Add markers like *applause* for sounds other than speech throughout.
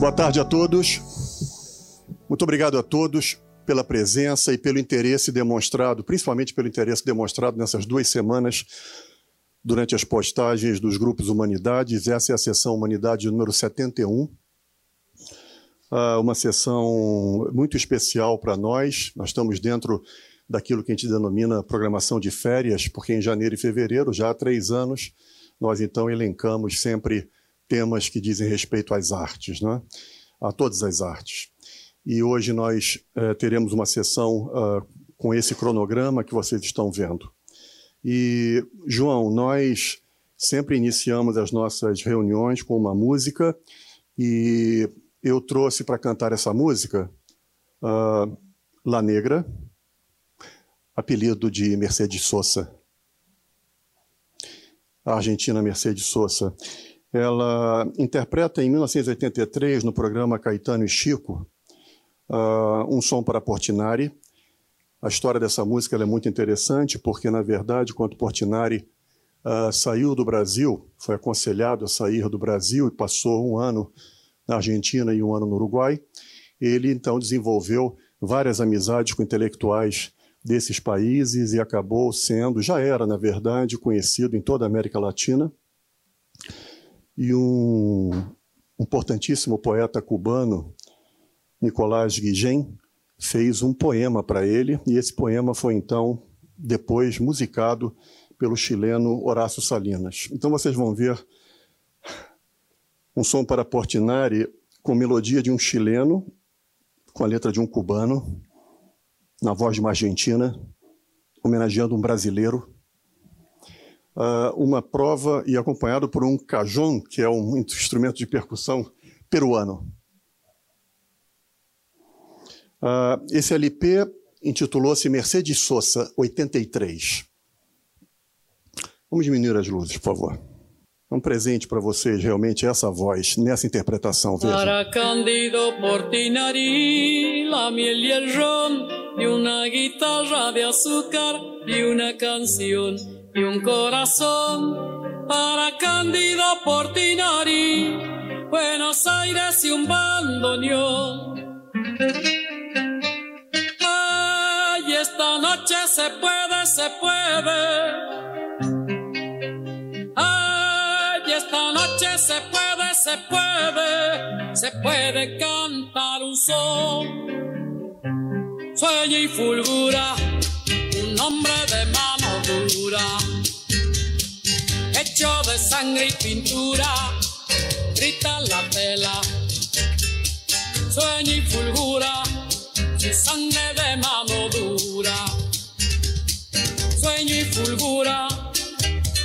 Boa tarde a todos. Muito obrigado a todos pela presença e pelo interesse demonstrado, principalmente pelo interesse demonstrado nessas duas semanas durante as postagens dos grupos Humanidades. Essa é a sessão Humanidade número 71. Uh, uma sessão muito especial para nós. Nós estamos dentro daquilo que a gente denomina programação de férias, porque em janeiro e fevereiro, já há três anos, nós então elencamos sempre temas que dizem respeito às artes, né? a todas as artes. E hoje nós eh, teremos uma sessão uh, com esse cronograma que vocês estão vendo. E, João, nós sempre iniciamos as nossas reuniões com uma música e eu trouxe para cantar essa música uh, La Negra, apelido de Mercedes Sosa. A argentina Mercedes Sosa. Ela interpreta em 1983, no programa Caetano e Chico, uh, um som para Portinari. A história dessa música é muito interessante, porque, na verdade, quando Portinari uh, saiu do Brasil, foi aconselhado a sair do Brasil e passou um ano na Argentina e um ano no Uruguai, ele então desenvolveu várias amizades com intelectuais desses países e acabou sendo, já era, na verdade, conhecido em toda a América Latina. E um importantíssimo poeta cubano, Nicolás Guillén, fez um poema para ele, e esse poema foi então depois musicado pelo chileno Horácio Salinas. Então vocês vão ver um som para Portinari com melodia de um chileno, com a letra de um cubano, na voz de uma argentina, homenageando um brasileiro. Uh, uma prova e acompanhado por um cajón, que é um instrumento de percussão peruano. Uh, esse LP intitulou-se Mercedes Sosa 83. Vamos diminuir as luzes, por favor. É um presente para vocês, realmente, essa voz, nessa interpretação. Veja. Para Portinari, la miel y el ron, guitarra de y un corazón. Para Cândido Portinari, Buenos Aires y un bandoneón. Ay, esta noche se puede, se puede se puede, se puede, se puede cantar un son. Sueña y fulgura un hombre de mano hecho de sangre y pintura, grita la tela. Sueña y fulgura su sangre de mano dura. Sueño y fulgura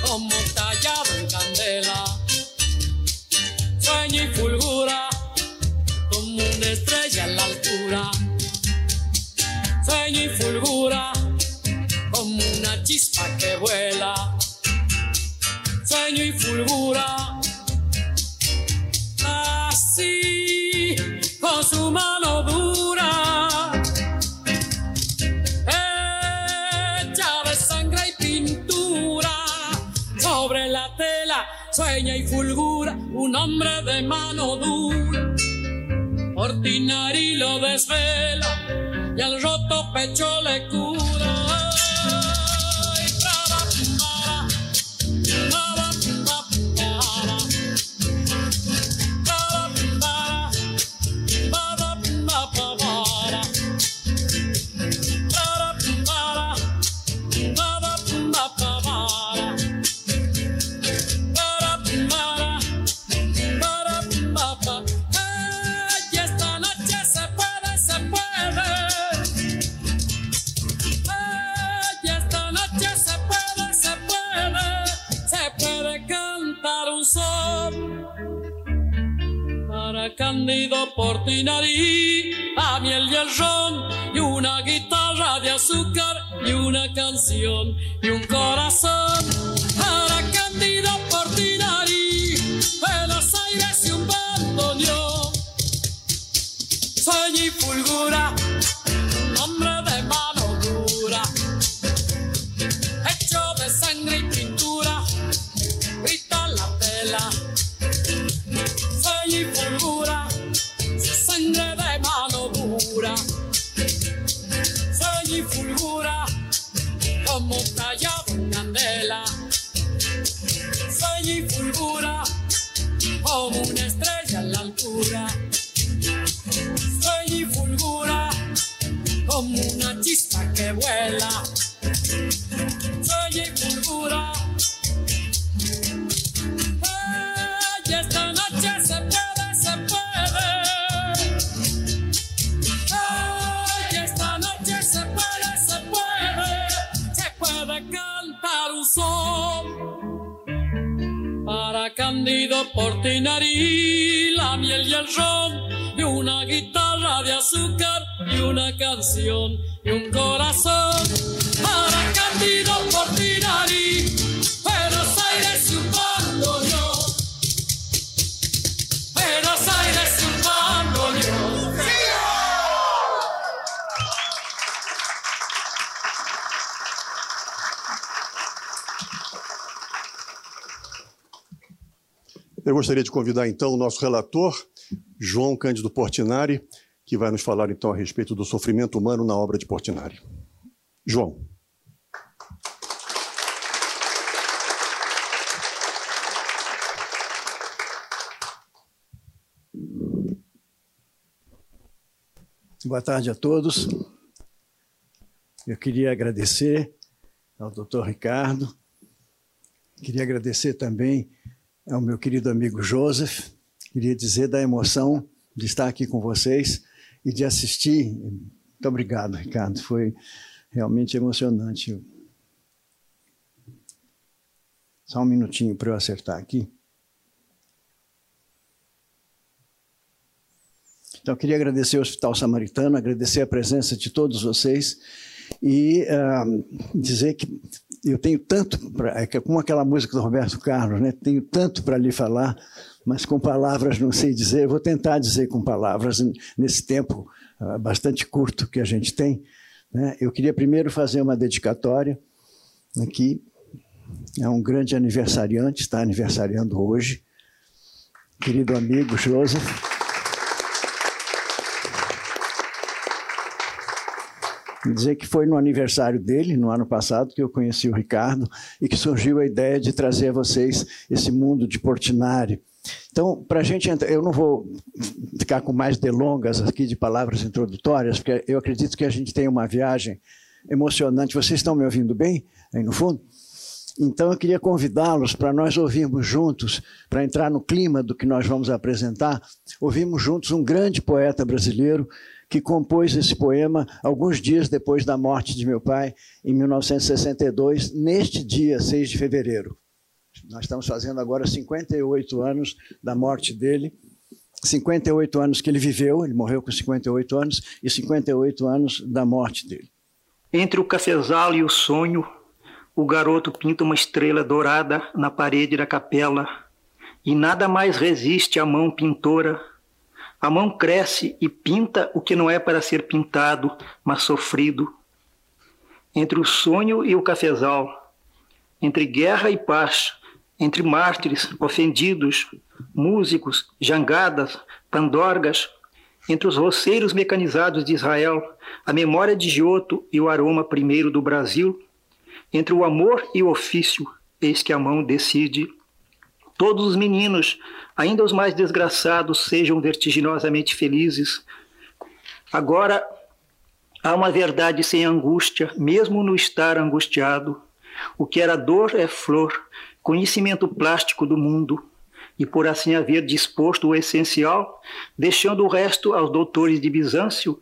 como tallado en candela sueña y fulgura como una estrella en la altura. Sueña y fulgura vuela. Sueño y fulgura así con su mano dura. Hecha de sangre y pintura sobre la tela sueña y fulgura un hombre de mano dura. Ordinario lo desvela y al roto pecho le cura. Cándido Portinari, a miel y el ron, y una guitarra de azúcar, y una canción, y un corazón. Gostaria de convidar então o nosso relator, João Cândido Portinari, que vai nos falar então a respeito do sofrimento humano na obra de Portinari. João. Boa tarde a todos. Eu queria agradecer ao doutor Ricardo, queria agradecer também ao meu querido amigo Joseph, queria dizer da emoção de estar aqui com vocês e de assistir. Muito obrigado, Ricardo, foi realmente emocionante. Só um minutinho para eu acertar aqui. Então, eu queria agradecer ao Hospital Samaritano, agradecer a presença de todos vocês e uh, dizer que eu tenho tanto, pra, é como aquela música do Roberto Carlos, né? tenho tanto para lhe falar, mas com palavras não sei dizer. Eu vou tentar dizer com palavras nesse tempo uh, bastante curto que a gente tem. Né? Eu queria primeiro fazer uma dedicatória aqui. É um grande aniversariante, está aniversariando hoje. Querido amigo Joseph. Dizer que foi no aniversário dele, no ano passado, que eu conheci o Ricardo e que surgiu a ideia de trazer a vocês esse mundo de Portinari. Então, para a gente entrar, eu não vou ficar com mais delongas aqui de palavras introdutórias, porque eu acredito que a gente tem uma viagem emocionante. Vocês estão me ouvindo bem aí no fundo? Então, eu queria convidá-los para nós ouvirmos juntos, para entrar no clima do que nós vamos apresentar, ouvirmos juntos um grande poeta brasileiro que compôs esse poema alguns dias depois da morte de meu pai, em 1962, neste dia, 6 de fevereiro. Nós estamos fazendo agora 58 anos da morte dele. 58 anos que ele viveu, ele morreu com 58 anos, e 58 anos da morte dele. Entre o cafezal e o sonho, o garoto pinta uma estrela dourada na parede da capela, e nada mais resiste à mão pintora a mão cresce e pinta o que não é para ser pintado, mas sofrido. Entre o sonho e o cafezal, entre guerra e paz, entre mártires, ofendidos, músicos, jangadas, pandorgas, entre os roceiros mecanizados de Israel, a memória de Giotto e o aroma primeiro do Brasil, entre o amor e o ofício, eis que a mão decide. Todos os meninos, ainda os mais desgraçados, sejam vertiginosamente felizes. Agora, há uma verdade sem angústia, mesmo no estar angustiado. O que era dor é flor, conhecimento plástico do mundo, e por assim haver disposto o essencial, deixando o resto aos doutores de Bizâncio,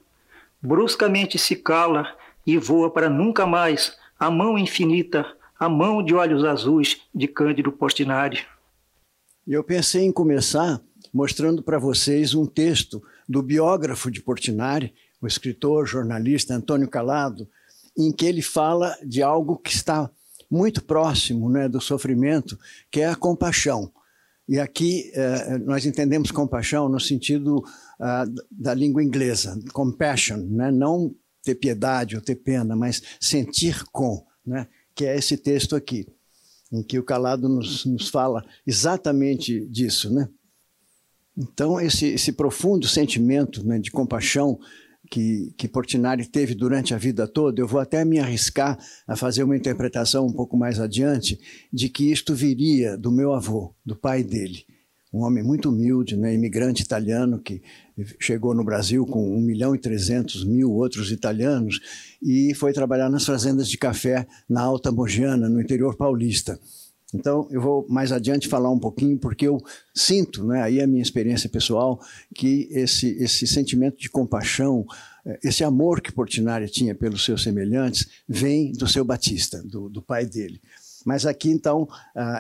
bruscamente se cala e voa para nunca mais a mão infinita, a mão de olhos azuis de Cândido Portinari. E eu pensei em começar mostrando para vocês um texto do biógrafo de Portinari, o escritor, jornalista Antônio Calado, em que ele fala de algo que está muito próximo né, do sofrimento, que é a compaixão. E aqui eh, nós entendemos compaixão no sentido ah, da língua inglesa, compassion, né? não ter piedade ou ter pena, mas sentir com, né? que é esse texto aqui em que o Calado nos, nos fala exatamente disso, né? Então, esse, esse profundo sentimento né, de compaixão que, que Portinari teve durante a vida toda, eu vou até me arriscar a fazer uma interpretação um pouco mais adiante de que isto viria do meu avô, do pai dele um homem muito humilde, né, imigrante italiano que chegou no Brasil com 1 milhão e 300 mil outros italianos e foi trabalhar nas fazendas de café na Alta Mogiana, no interior paulista. Então, eu vou mais adiante falar um pouquinho, porque eu sinto, né, aí a minha experiência pessoal, que esse, esse sentimento de compaixão, eh, esse amor que Portinari tinha pelos seus semelhantes, vem do seu Batista, do, do pai dele. Mas aqui, então,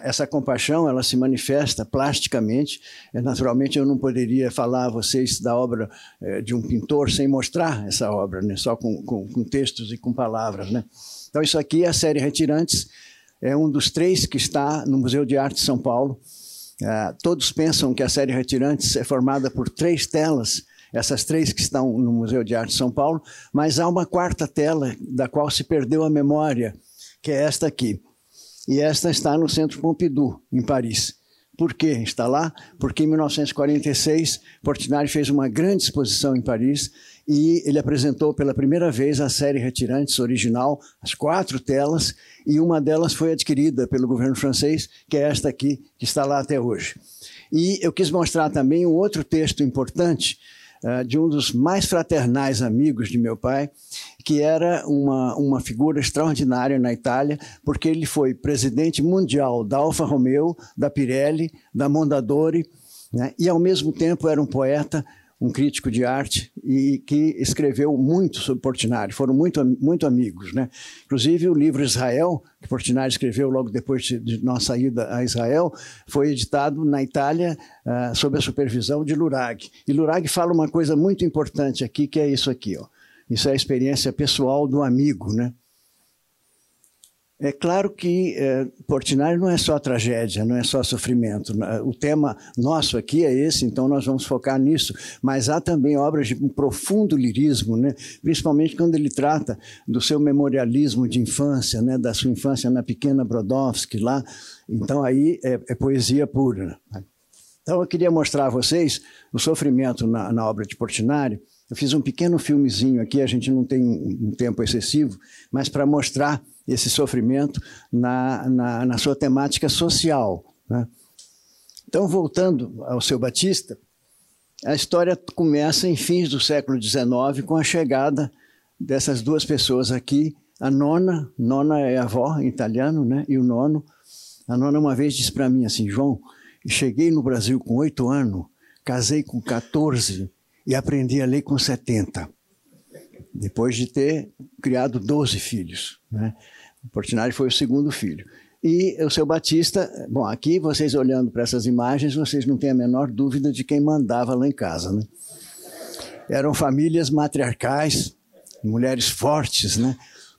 essa compaixão ela se manifesta plasticamente. É, naturalmente, eu não poderia falar a vocês da obra é, de um pintor sem mostrar essa obra, né? só com, com, com textos e com palavras. Né? Então, isso aqui é a série Retirantes, é um dos três que está no Museu de Arte de São Paulo. É, todos pensam que a série Retirantes é formada por três telas, essas três que estão no Museu de Arte de São Paulo, mas há uma quarta tela da qual se perdeu a memória, que é esta aqui. E esta está no Centro Pompidou, em Paris. Por que está lá? Porque em 1946, Portinari fez uma grande exposição em Paris e ele apresentou pela primeira vez a série Retirantes original, as quatro telas, e uma delas foi adquirida pelo governo francês, que é esta aqui, que está lá até hoje. E eu quis mostrar também um outro texto importante de um dos mais fraternais amigos de meu pai, que era uma, uma figura extraordinária na Itália, porque ele foi presidente mundial da Alfa Romeo, da Pirelli, da Mondadori, né? e ao mesmo tempo era um poeta um crítico de arte e que escreveu muito sobre Portinari, foram muito, muito amigos. Né? Inclusive, o livro Israel, que Portinari escreveu logo depois de nossa ida a Israel, foi editado na Itália uh, sob a supervisão de Lurag. E Lurag fala uma coisa muito importante aqui, que é isso aqui. Ó. Isso é a experiência pessoal do amigo. Né? É claro que é, Portinari não é só tragédia, não é só sofrimento. O tema nosso aqui é esse, então nós vamos focar nisso. Mas há também obras de um profundo lirismo, né? principalmente quando ele trata do seu memorialismo de infância, né? da sua infância na pequena Brodowski lá. Então aí é, é poesia pura. Então eu queria mostrar a vocês o sofrimento na, na obra de Portinari. Eu fiz um pequeno filmezinho aqui, a gente não tem um tempo excessivo, mas para mostrar esse sofrimento na, na, na sua temática social. Né? Então, voltando ao seu Batista, a história começa em fins do século XIX com a chegada dessas duas pessoas aqui. A nona, nona é avó em italiano, né? E o nono, a nona uma vez disse para mim assim, João, cheguei no Brasil com oito anos, casei com 14 e aprendi a ler com 70, depois de ter criado 12 filhos, né? O Portinari foi o segundo filho. E o seu Batista, bom, aqui vocês olhando para essas imagens, vocês não têm a menor dúvida de quem mandava lá em casa, né? Eram famílias matriarcais, mulheres fortes, né?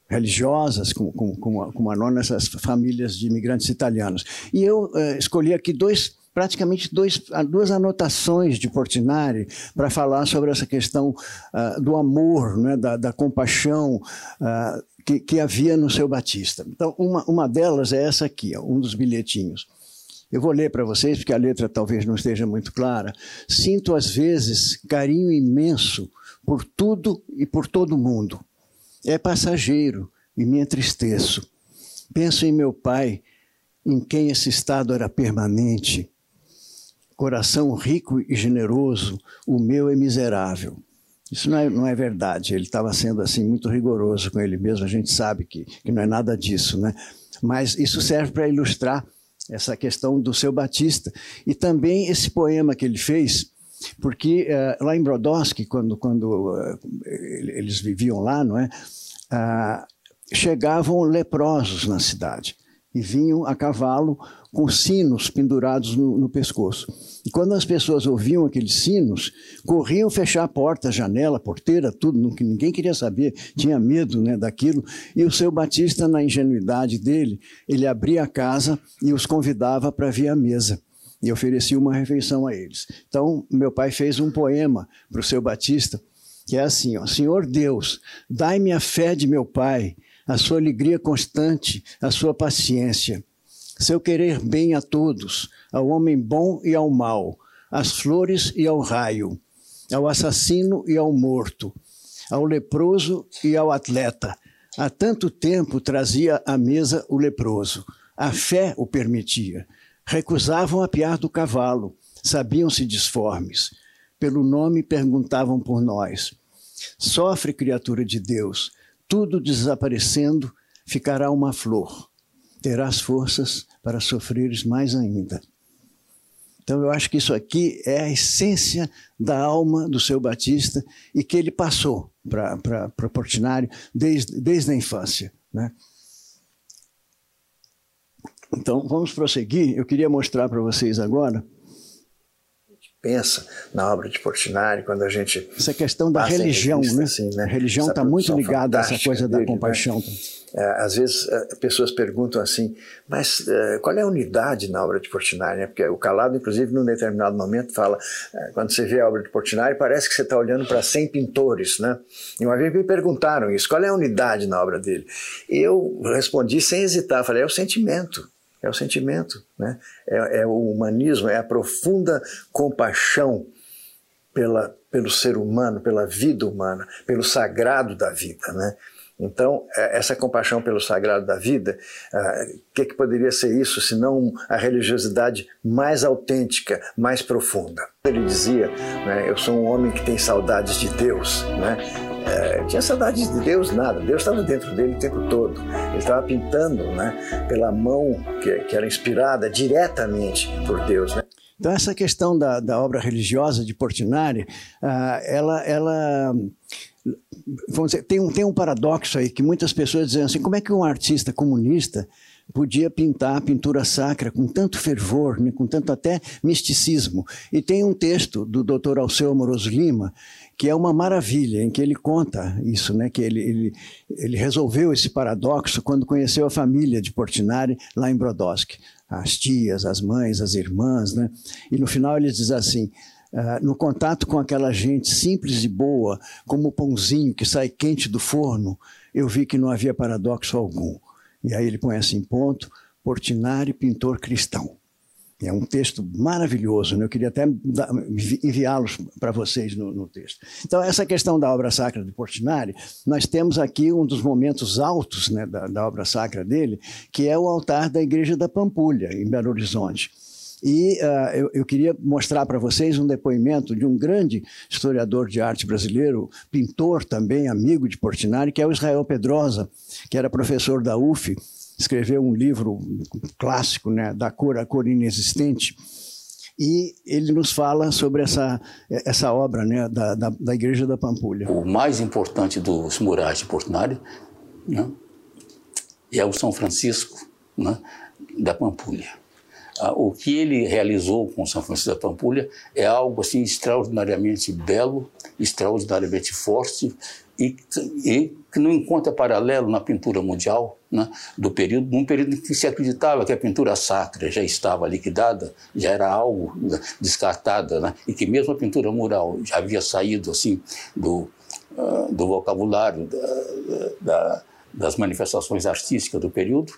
religiosas, com, com, com, a, nona, essas famílias de imigrantes italianos. E eu uh, escolhi aqui dois praticamente dois, duas anotações de Portinari para falar sobre essa questão uh, do amor, né, da, da compaixão, uh, que, que havia no seu Batista. Então, uma, uma delas é essa aqui, ó, um dos bilhetinhos. Eu vou ler para vocês, porque a letra talvez não esteja muito clara. Sinto, às vezes, carinho imenso por tudo e por todo mundo. É passageiro e me entristeço. Penso em meu pai, em quem esse estado era permanente. Coração rico e generoso, o meu é miserável. Isso não é, não é verdade. Ele estava sendo assim muito rigoroso com ele mesmo. A gente sabe que, que não é nada disso, né? Mas isso serve para ilustrar essa questão do seu Batista e também esse poema que ele fez, porque uh, lá em Brodowski, quando, quando uh, eles viviam lá, não é? Uh, chegavam leprosos na cidade e vinham a cavalo com sinos pendurados no, no, pescoço. E quando as pessoas ouviam aqueles sinos, corriam fechar a porta, janela, porteira, tudo, ninguém queria saber, tinha medo né, daquilo. E o seu Batista, na ingenuidade dele, ele abria a casa e os convidava para vir à mesa. E oferecia uma refeição a eles. Então, meu pai fez um poema para o seu Batista, que é assim: ó, Senhor Deus, dai-me a fé de meu pai, a sua alegria constante, a sua paciência seu querer bem a todos, ao homem bom e ao mal, às flores e ao raio, ao assassino e ao morto, ao leproso e ao atleta. Há tanto tempo trazia à mesa o leproso. A fé o permitia. Recusavam apiar do cavalo, sabiam-se disformes. Pelo nome perguntavam por nós. Sofre, criatura de Deus, tudo desaparecendo, ficará uma flor terás forças para sofreres mais ainda. Então eu acho que isso aqui é a essência da alma do seu Batista e que ele passou para Portinari desde, desde a infância. Né? Então, vamos prosseguir. Eu queria mostrar para vocês agora pensa na obra de Portinari, quando a gente. Essa questão da religião, revista, né? Assim, né? A religião está muito ligada a essa coisa da né? compaixão. Né? É, às vezes é, pessoas perguntam assim, mas é, qual é a unidade na obra de Portinari? Né? Porque o Calado, inclusive, num determinado momento, fala: quando você vê a obra de Portinari, parece que você está olhando para 100 pintores. Né? E uma vez me perguntaram isso: qual é a unidade na obra dele? E eu respondi sem hesitar: falei, é o sentimento é o sentimento, né? é, é o humanismo, é a profunda compaixão pela, pelo ser humano, pela vida humana, pelo sagrado da vida. Né? Então, é, essa compaixão pelo sagrado da vida, o ah, que, que poderia ser isso, senão a religiosidade mais autêntica, mais profunda? Ele dizia: né, Eu sou um homem que tem saudades de Deus. Né? é, tinha saudade de Deus, nada. Deus estava dentro dele o tempo todo. Ele estava pintando né, pela mão que, que, era inspirada diretamente por Deus. Né? Então, essa questão da, da obra religiosa de Portinari, uh, ela, ela vamos dizer, tem um, tem um paradoxo aí que muitas pessoas dizem assim: como é que um artista comunista podia pintar a pintura sacra com tanto fervor, né, com tanto até misticismo. E tem um texto do Dr. Alceu Amoroso Lima que é uma maravilha, em que ele conta isso, né, que ele, ele, ele resolveu esse paradoxo quando conheceu a família de Portinari lá em Brodowski. As tias, as mães, as irmãs, né? E no final ele diz assim, Uh, no contato com aquela gente simples e boa, como o pãozinho que sai quente do forno, eu vi que não havia paradoxo algum. E aí ele põe assim, ponto, Portinari, pintor cristão. É um texto maravilhoso, né? eu queria até enviá-los para vocês no, no, texto. Então, essa questão da obra sacra de Portinari, nós temos aqui um dos momentos altos né, da, da obra sacra dele, que é o altar da Igreja da Pampulha, em Belo Horizonte. E uh, eu, eu, queria mostrar para vocês um depoimento de um grande historiador de arte brasileiro, pintor também, amigo de Portinari, que é o Israel Pedrosa, que era professor da UF, escreveu um livro clássico, né, da cor a cor inexistente, e ele nos fala sobre essa, essa obra né, da, da, da Igreja da Pampulha. O mais importante dos murais de Portinari né, é o São Francisco né, da Pampulha. Ah, o que ele realizou com São Francisco da Pampulha é algo assim extraordinariamente belo, extraordinariamente forte e, e que não encontra paralelo na pintura mundial né, do período, num período em que se acreditava que a pintura sacra já estava liquidada, já era algo né, descartada, né, e que mesmo a pintura mural já havia saído assim do, uh, do vocabulário da, da, das manifestações artísticas do período,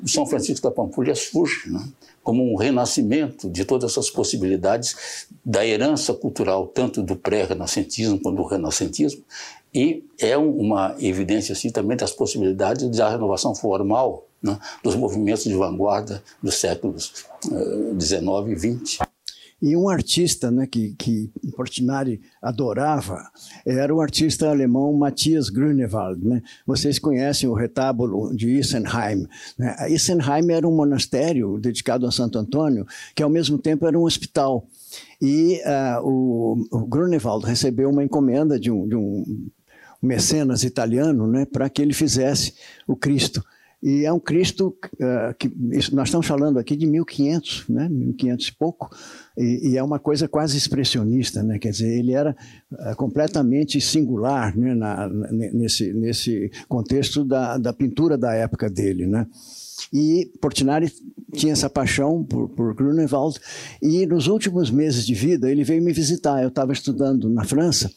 o São Francisco da Pampulha surge né, como um renascimento de todas essas possibilidades da herança cultural, tanto do pré-renascentismo quanto do renascentismo, e é uma evidência assim, também das possibilidades da renovação formal né, dos movimentos de vanguarda dos séculos XIX uh, e XX. E um artista né, que, que Portinari adorava era o artista alemão Matthias Grünewald. Né? Vocês conhecem o retábulo de Isenheim. Né? Era um monastério dedicado a Santo Antônio, que ao mesmo tempo era um hospital. E uh, o, o Grunewald recebeu uma encomenda de um, de um mecenas italiano, né, para que ele fizesse o Cristo. E é um Cristo que isso, nós estamos falando aqui de 1500, né, 1500 e pouco, e, é uma coisa quase expressionista, né, quer dizer, ele era uh, completamente singular né, na, nesse, nesse contexto da, da pintura da época dele, né. E Portinari tinha essa paixão por, por Grunewald, e nos últimos meses de vida ele veio me visitar. Eu estava estudando na França,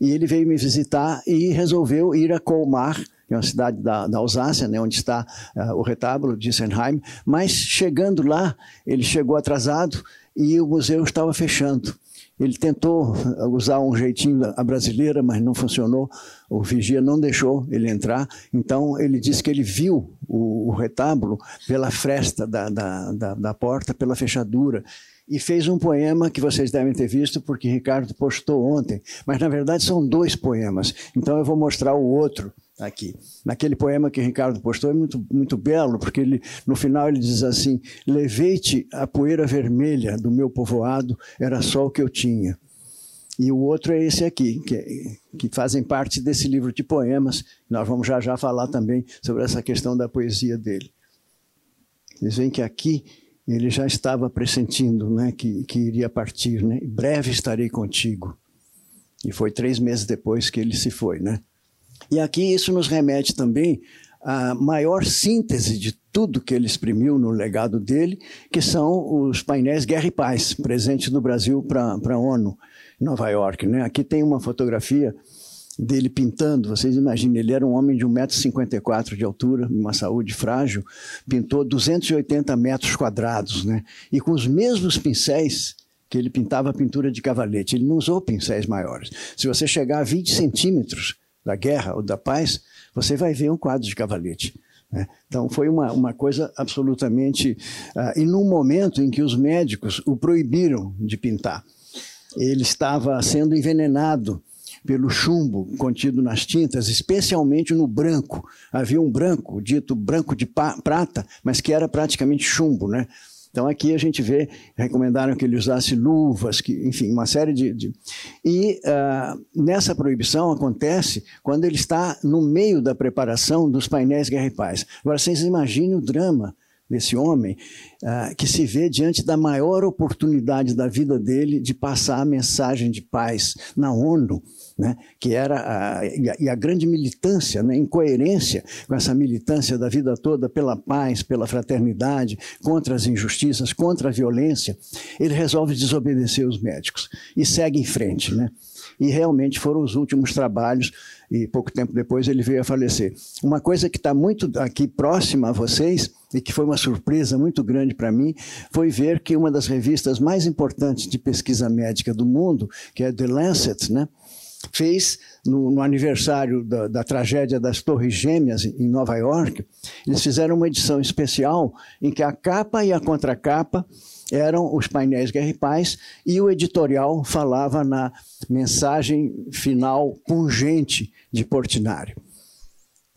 e ele veio me visitar e resolveu ir a Colmar, que é uma cidade da, da Alsácia, né, onde está uh, o retábulo de Senheim. Mas chegando lá, ele chegou atrasado e o museu estava fechando. Ele tentou usar um jeitinho a brasileira, mas não funcionou. O vigia não deixou ele entrar. Então, ele disse que ele viu o, o retábulo pela fresta da, da, da, da porta, pela fechadura e fez um poema que vocês devem ter visto, porque Ricardo postou ontem, mas na verdade são dois poemas. Então eu vou mostrar o outro aqui. Naquele poema que Ricardo postou é muito, muito belo, porque ele, no final ele diz assim: Levei-te a poeira vermelha do meu povoado, era só o que eu tinha. E o outro é esse aqui, que, que fazem parte desse livro de poemas. Nós vamos já já falar também sobre essa questão da poesia dele. Eles veem que aqui ele já estava pressentindo né, que, que iria partir. Né? Breve estarei contigo. E foi três meses depois que ele se foi. Né? E aqui isso nos remete também à maior síntese de tudo que ele exprimiu no legado dele, que são os painéis Guerra e Paz, presentes do Brasil para a ONU, em Nova York. Né? Aqui tem uma fotografia dele pintando, vocês imaginem, ele era um homem de 1,54m de altura, uma saúde frágil, pintou 280 metros quadrados, né? E com os mesmos pincéis que ele pintava a pintura de cavalete, ele não usou pincéis maiores. Se você chegar a 20 centímetros da guerra ou da paz, você vai ver um quadro de cavalete. Né? Então foi uma, uma coisa absolutamente. Uh, e num momento em que os médicos o proibiram de pintar, ele estava sendo envenenado pelo chumbo contido nas tintas, especialmente no branco. Havia um branco, dito branco de prata, mas que era praticamente chumbo, né? Então aqui a gente vê, recomendaram que ele usasse luvas, que, enfim, uma série de. de... E uh, nessa proibição acontece quando ele está no meio da preparação dos painéis Guerra e Paz. Agora, vocês imaginem o drama desse homem, uh, que se vê diante da maior oportunidade da vida dele de passar a mensagem de paz na ONU né, que era a, e a grande militância, né, incoerência com essa militância da vida toda pela paz, pela fraternidade, contra as injustiças, contra a violência, ele resolve desobedecer os médicos e segue em frente. Né? E realmente foram os últimos trabalhos, e pouco tempo depois ele veio a falecer. Uma coisa que está muito aqui próxima a vocês, e que foi uma surpresa muito grande para mim, foi ver que uma das revistas mais importantes de pesquisa médica do mundo, que é The Lancet, né, fez no, no aniversário da, da, tragédia das Torres Gêmeas em Nova York, eles fizeram uma edição especial em que a capa e a contracapa eram os painéis Guerra e Paz e o editorial falava na mensagem final pungente de Portinari.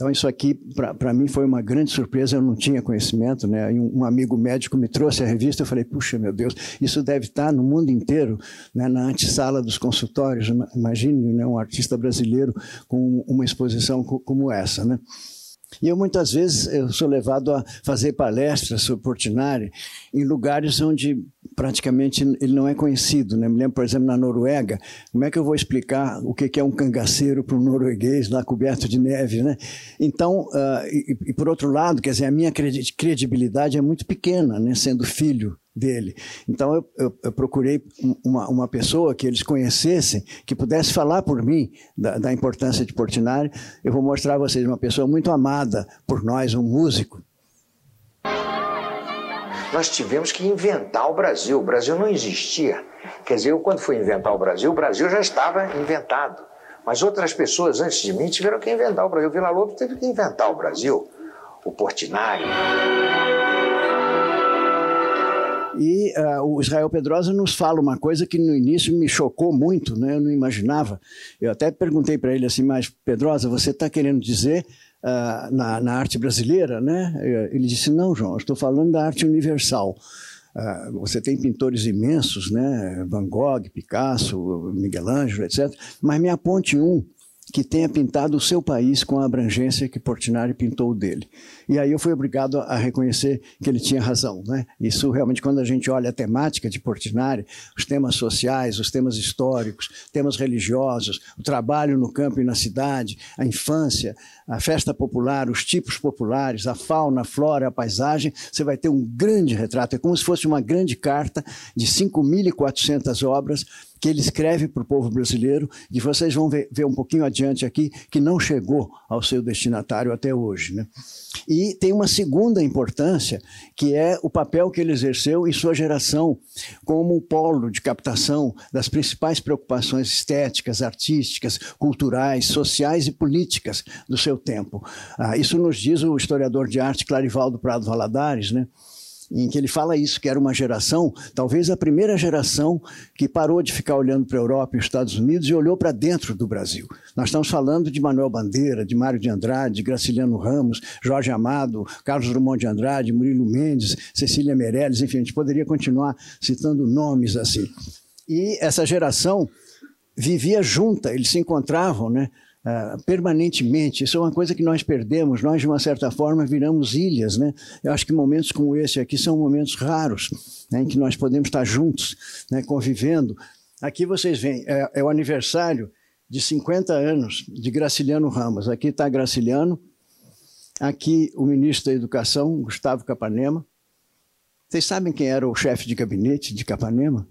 Então, isso aqui, para mim, foi uma grande surpresa, eu não tinha conhecimento. Né? Um, um, amigo médico me trouxe a revista, eu falei, puxa, meu Deus, isso deve estar no mundo inteiro, né? na antessala dos consultórios. Imagine né? um artista brasileiro com uma exposição como essa. Né? E eu muitas vezes eu sou levado a fazer palestras sobre Portinari em lugares onde praticamente ele não é conhecido. Né? Me lembro, por exemplo, na Noruega, como é que eu vou explicar o que é um cangaceiro para um norueguês lá coberto de neve? Né? Então, uh, e, e, por outro lado, quer dizer, a minha credibilidade é muito pequena, né? sendo filho dele. Então eu, eu, eu procurei uma, uma, pessoa que eles conhecessem, que pudesse falar por mim da, da, importância de Portinari. Eu vou mostrar a vocês uma pessoa muito amada por nós, um músico. Nós tivemos que inventar o Brasil. O Brasil não existia. Quer dizer, eu quando fui inventar o Brasil, o Brasil já estava inventado. Mas outras pessoas antes de mim tiveram que inventar o Brasil. O Vila Lobos teve que inventar o Brasil. O Portinari. E uh, o Israel Pedrosa nos fala uma coisa que no início me chocou muito, né? eu não imaginava. Eu até perguntei para ele assim, mas Pedrosa, você está querendo dizer uh, na, na, arte brasileira? Né? Ele disse, não, João, estou falando da arte universal. Uh, você tem pintores imensos, né? Van Gogh, Picasso, Miguel Ângelo, etc. Mas me aponte um que tenha pintado o seu país com a abrangência que Portinari pintou dele. E aí eu fui obrigado a reconhecer que ele tinha razão. Né? Isso realmente, quando a gente olha a temática de Portinari, os temas sociais, os temas históricos, temas religiosos, o trabalho no campo e na cidade, a infância, a festa popular, os tipos populares, a fauna, a flora, a paisagem, você vai ter um grande retrato. É como se fosse uma grande carta de 5.400 obras que ele escreve para o povo brasileiro, e vocês vão ver, ver, um pouquinho adiante aqui, que não chegou ao seu destinatário até hoje. Né? E tem uma segunda importância, que é o papel que ele exerceu em sua geração como polo de captação das principais preocupações estéticas, artísticas, culturais, sociais e políticas do seu tempo. Ah, isso nos diz o historiador de arte Clarivaldo Prado Valadares, né? Em que ele fala isso, que era uma geração, talvez a primeira geração que parou de ficar olhando para a Europa e os Estados Unidos e olhou para dentro do Brasil. Nós estamos falando de Manuel Bandeira, de Mário de Andrade, de Graciliano Ramos, Jorge Amado, Carlos Drummond de Andrade, Murilo Mendes, Cecília Meirelles, enfim, a gente poderia continuar citando nomes assim. E essa geração vivia junta, eles se encontravam, né? Uh, permanentemente. Isso é uma coisa que nós perdemos. Nós, de uma certa forma, viramos ilhas. Né? Eu acho que momentos como esse aqui são momentos raros, né, em que nós podemos estar juntos, né, convivendo. Aqui vocês veem, é, é o aniversário de 50 anos de Graciliano Ramos. Aqui está Graciliano, aqui o ministro da Educação, Gustavo Capanema. Vocês sabem quem era o chefe de gabinete de Capanema?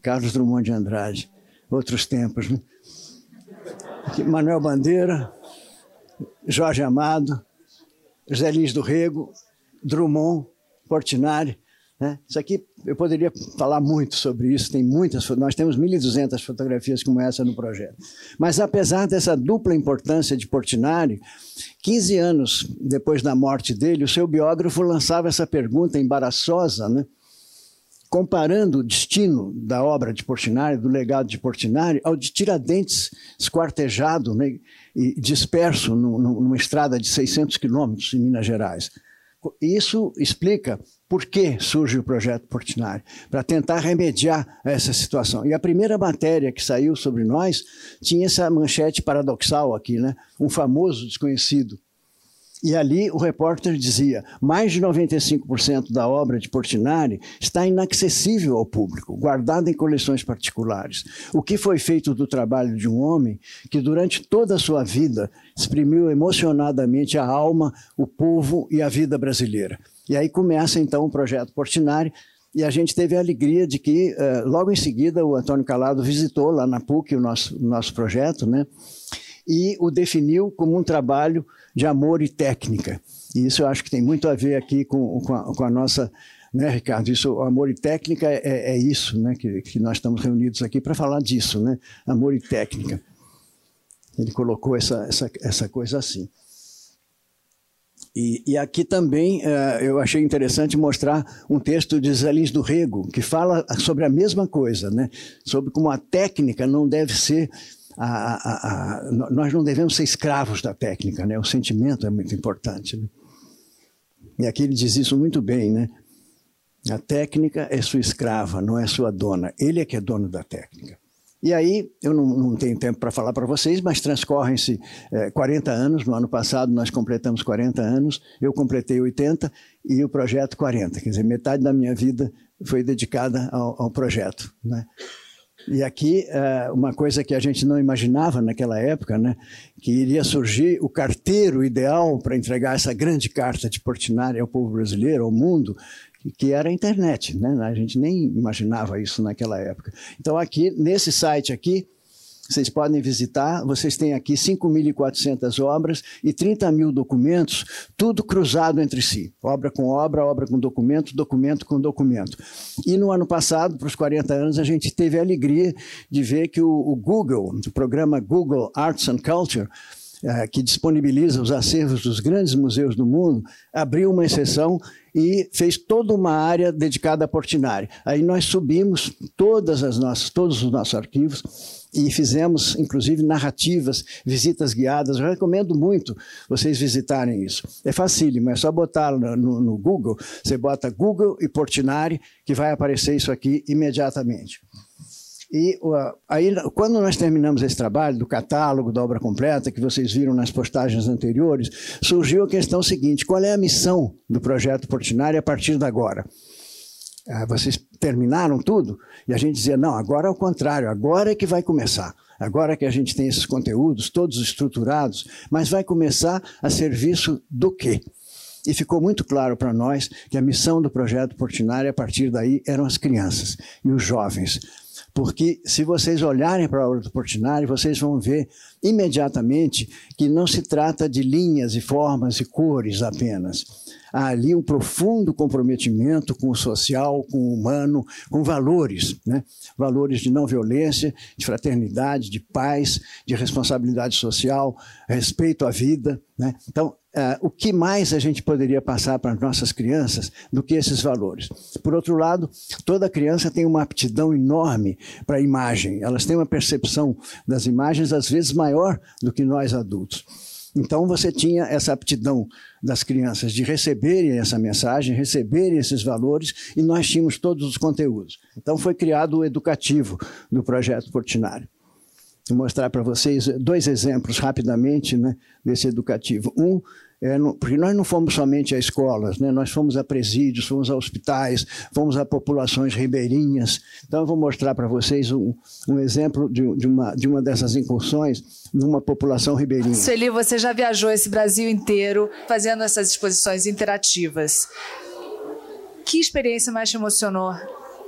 Carlos Drummond de Andrade. Outros tempos, né? Manuel Bandeira, Jorge Amado, José Lins do Rego, Drummond, Portinari. Né? Isso aqui, eu poderia falar muito sobre isso, tem muitas, nós temos 1.200 fotografias como essa no projeto. Mas apesar dessa dupla importância de Portinari, 15 anos depois da morte dele, o seu biógrafo lançava essa pergunta embaraçosa, né? Comparando o destino da obra de Portinari, do legado de Portinari, ao de Tiradentes, esquartejado né? e disperso numa estrada de 600 quilômetros em Minas Gerais. Isso explica por que surge o projeto Portinari, para tentar remediar essa situação. E a primeira matéria que saiu sobre nós tinha essa manchete paradoxal aqui, né? Um famoso desconhecido. E ali o repórter dizia: mais de 95% da obra de Portinari está inacessível ao público, guardada em coleções particulares. O que foi feito do trabalho de um homem que, durante toda a sua vida, exprimiu emocionadamente a alma, o povo e a vida brasileira. E aí começa então o projeto Portinari, e a gente teve a alegria de que, uh, logo em seguida, o Antônio Calado visitou lá na PUC o nosso, o nosso projeto, né? e o definiu como um trabalho de amor e técnica. E isso eu acho que tem muito a ver aqui com, com, a, com a nossa né, Ricardo? Isso, amor e técnica é, é isso, né, que, que, nós estamos reunidos aqui para falar disso, né? Amor e técnica. Ele colocou essa, essa, essa coisa assim. E, e aqui também uh, eu achei interessante mostrar um texto de Zé Lins do Rego, que fala sobre a mesma coisa, né? sobre como a técnica não deve ser. A, a, a, nós não devemos ser escravos da técnica, né? o sentimento é muito importante. Né? E aqui ele diz isso muito bem, né? A técnica é sua escrava, não é sua dona. Ele é que é dono da técnica. E aí, eu não, não tenho tempo para falar para vocês, mas transcorrem-se é, eh, 40 anos. No ano passado nós completamos 40 anos, eu completei 80 e o projeto 40. Quer dizer, metade da minha vida foi dedicada ao, ao projeto. Né? E aqui, é, uma coisa que a gente não imaginava naquela época, né, que iria surgir o carteiro ideal para entregar essa grande carta de Portinari ao povo brasileiro, ao mundo, que era a internet, né? A gente nem imaginava isso naquela época. Então aqui, nesse site aqui, vocês podem visitar, vocês têm aqui 5.400 obras e 30 mil documentos, tudo cruzado entre si. Obra com obra, obra com documento, documento com documento. E no ano passado, para os 40 anos, a gente teve a alegria de ver que o, o Google, o programa Google Arts and Culture, que disponibiliza os acervos dos grandes museus do mundo, abriu uma exceção e fez toda uma área dedicada a Portinari. Aí nós subimos todas as nossas, todos os nossos arquivos e fizemos, inclusive, narrativas, visitas guiadas. Eu recomendo muito vocês visitarem isso. É facílimo, é só botar no, no Google, você bota Google e Portinari, que vai aparecer isso aqui imediatamente. E uh, aí, quando nós terminamos esse trabalho do catálogo da obra completa, que vocês viram nas postagens anteriores, surgiu a questão seguinte: qual é a missão do projeto Portinari a partir de agora? Uh, vocês terminaram tudo? E a gente dizia: não, agora é o contrário, agora é que vai começar. Agora que a gente tem esses conteúdos todos estruturados, mas vai começar a serviço do quê? E ficou muito claro para nós que a missão do projeto Portinari, a partir daí, eram as crianças e os jovens porque se vocês olharem para a obra do Portinari, vocês vão ver imediatamente que não se trata de linhas e formas e cores apenas. Há ali um profundo comprometimento com o social, com o humano, com valores, né? valores de não violência, de fraternidade, de paz, de responsabilidade social, respeito à vida. Né? Então, Uh, o que mais a gente poderia passar para as nossas crianças do que esses valores? Por outro lado, toda criança tem uma aptidão enorme para a imagem, elas têm uma percepção das imagens às vezes maior do que nós adultos. Então você tinha essa aptidão das crianças de receberem essa mensagem, receberem esses valores, e nós tínhamos todos os conteúdos. Então foi criado o educativo do projeto Portinari. mostrar para vocês dois exemplos rapidamente né, desse educativo. Um é, porque nós não fomos somente a escolas, né? nós fomos a presídios, fomos a hospitais, fomos a populações ribeirinhas. Então, eu vou mostrar para vocês um, um exemplo de, de, uma, de uma dessas incursões numa população ribeirinha. Sueli, você já viajou esse Brasil inteiro fazendo essas exposições interativas. Que experiência mais te emocionou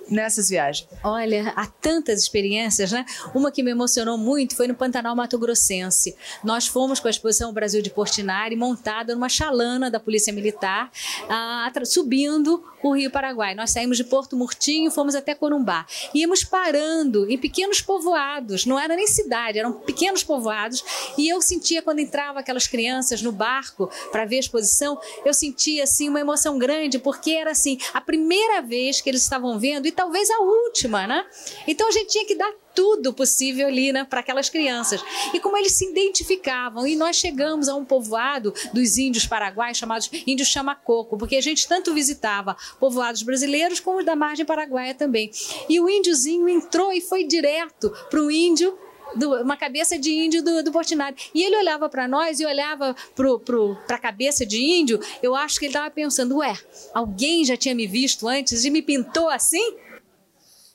nessas viagens? Olha, há tantas experiências, né? Uma que me emocionou muito foi no Pantanal Mato Grossense. Nós fomos com a exposição Brasil de Portinari montada numa chalana da Polícia Militar, ah, subindo o Rio Paraguai. Nós saímos de Porto Murtinho, fomos até Corumbá. Íamos parando em pequenos povoados, não era nem cidade, eram pequenos povoados, e eu sentia quando entrava aquelas crianças no barco para ver a exposição, eu sentia assim uma emoção grande, porque era assim, a primeira vez que eles estavam vendo talvez a última, né? Então a gente tinha que dar tudo possível ali, né, para aquelas crianças. E como eles se identificavam. E nós chegamos a um povoado dos índios paraguaios, chamados índios chamacoco, porque a gente tanto visitava povoados brasileiros como os da margem paraguaia também. E o índiozinho entrou e foi direto para o índio do, uma cabeça de índio do, do Portinari. E ele olhava para nós e olhava para a cabeça de índio. Eu acho que ele estava pensando: ué, alguém já tinha me visto antes e me pintou assim?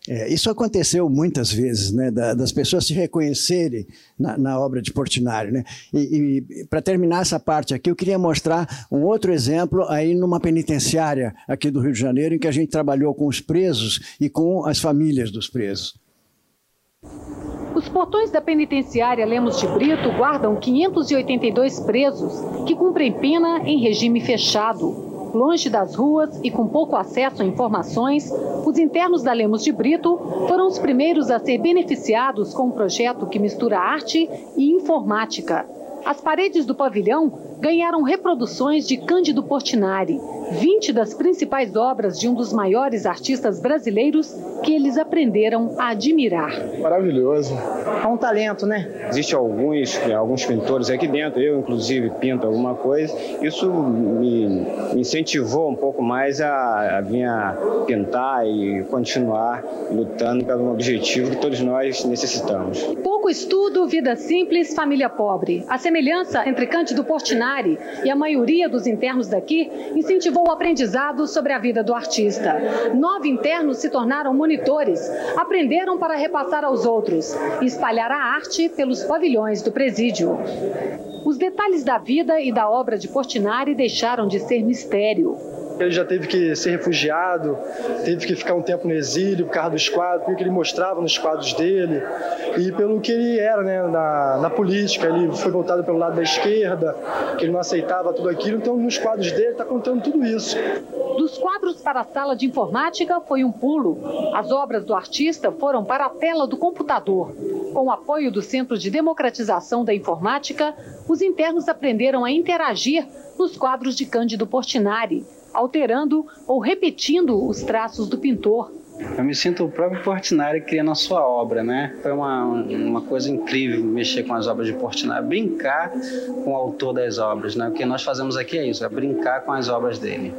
É, isso aconteceu muitas vezes, né, da, das pessoas se reconhecerem na, na obra de Portinari. Né? E, e para terminar essa parte aqui, eu queria mostrar um outro exemplo aí numa penitenciária aqui do Rio de Janeiro, em que a gente trabalhou com os presos e com as famílias dos presos. Os portões da penitenciária Lemos de Brito guardam 582 presos que cumprem pena em regime fechado. Longe das ruas e com pouco acesso a informações, os internos da Lemos de Brito foram os primeiros a ser beneficiados com um projeto que mistura arte e informática. As paredes do pavilhão ganharam reproduções de Cândido Portinari, 20 das principais obras de um dos maiores artistas brasileiros que eles aprenderam a admirar. Maravilhoso. É um talento, né? Existem alguns, alguns pintores aqui dentro, eu inclusive pinto alguma coisa. Isso me incentivou um pouco mais a, a vir a pintar e continuar lutando pelo objetivo que todos nós necessitamos. Pouco estudo, vida simples, família pobre. A semelhança entre Cândido Portinari e a maioria dos internos daqui incentivou o aprendizado sobre a vida do artista. Nove internos se tornaram monitores, aprenderam para repassar aos outros e espalhar a arte pelos pavilhões do presídio. Os detalhes da vida e da obra de Portinari deixaram de ser mistério. Ele já teve que ser refugiado, teve que ficar um tempo no exílio por causa dos quadros, pelo que ele mostrava nos quadros dele e pelo que ele era né, na, na política. Ele foi voltado pelo lado da esquerda, que ele não aceitava tudo aquilo. Então, nos quadros dele, está contando tudo isso. Dos quadros para a sala de informática foi um pulo. As obras do artista foram para a tela do computador. Com o apoio do Centro de Democratização da Informática, os internos aprenderam a interagir nos quadros de Cândido Portinari alterando ou repetindo os traços do pintor. Eu me sinto o próprio Portinari criando a sua obra, né? Foi uma, uma coisa incrível mexer com as obras de Portinari, brincar com o autor das obras, né? O que nós fazemos aqui é isso, é brincar com as obras dele